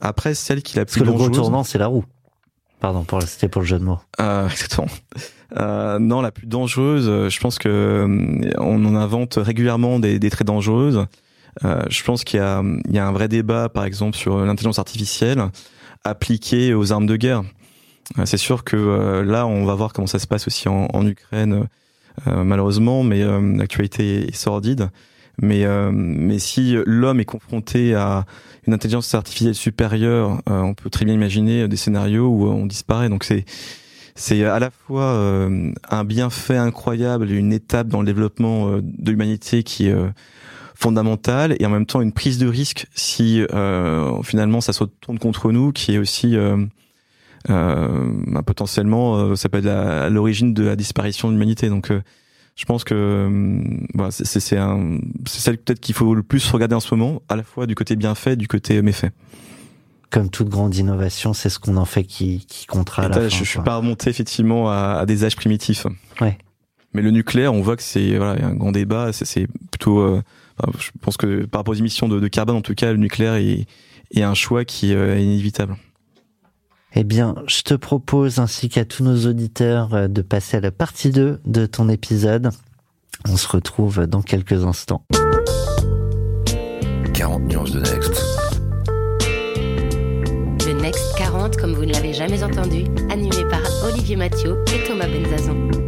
Après, celle qui la Parce plus que le gros tournant, c'est la roue. Pardon, c'était pour le jeu de mots. Euh, exactement. Euh, non, la plus dangereuse, euh, je pense que on en invente régulièrement des, des très dangereuses. Je pense qu'il y a, un vrai débat, par exemple, sur l'intelligence artificielle appliquée aux armes de guerre. C'est sûr que là, on va voir comment ça se passe aussi en, Ukraine, malheureusement, mais l'actualité est sordide. Mais, euh, mais si l'homme est confronté à une intelligence artificielle supérieure, euh, on peut très bien imaginer des scénarios où on disparaît. Donc c'est c'est à la fois euh, un bienfait incroyable une étape dans le développement euh, de l'humanité qui est euh, fondamentale et en même temps une prise de risque si euh, finalement ça se retourne contre nous qui est aussi bah, potentiellement, ça peut être à, l'origine de la disparition de l'humanité. Donc, je pense que bah, c'est celle peut-être qu'il faut le plus regarder en ce moment, à la fois du côté bienfait, du côté méfait comme toute grande innovation, c'est ce qu'on en fait qui, qui comptera à la fin. Je, je suis pas remonté effectivement à, à, des âges primitifs. Ouais. Mais le nucléaire, on voit que c'est voilà, un grand débat. C'est plutôt, euh, je pense que par rapport aux émissions de, de, carbone, en tout cas, le nucléaire est, est un choix qui euh, est inévitable. Eh bien, je te propose, ainsi qu'à tous nos auditeurs, euh, de passer à la partie 2 de ton épisode. On se retrouve dans quelques instants. 40 nuances de Next. Le Next 40, comme vous ne l'avez jamais entendu, animé par Olivier Mathieu et Thomas Benzazon.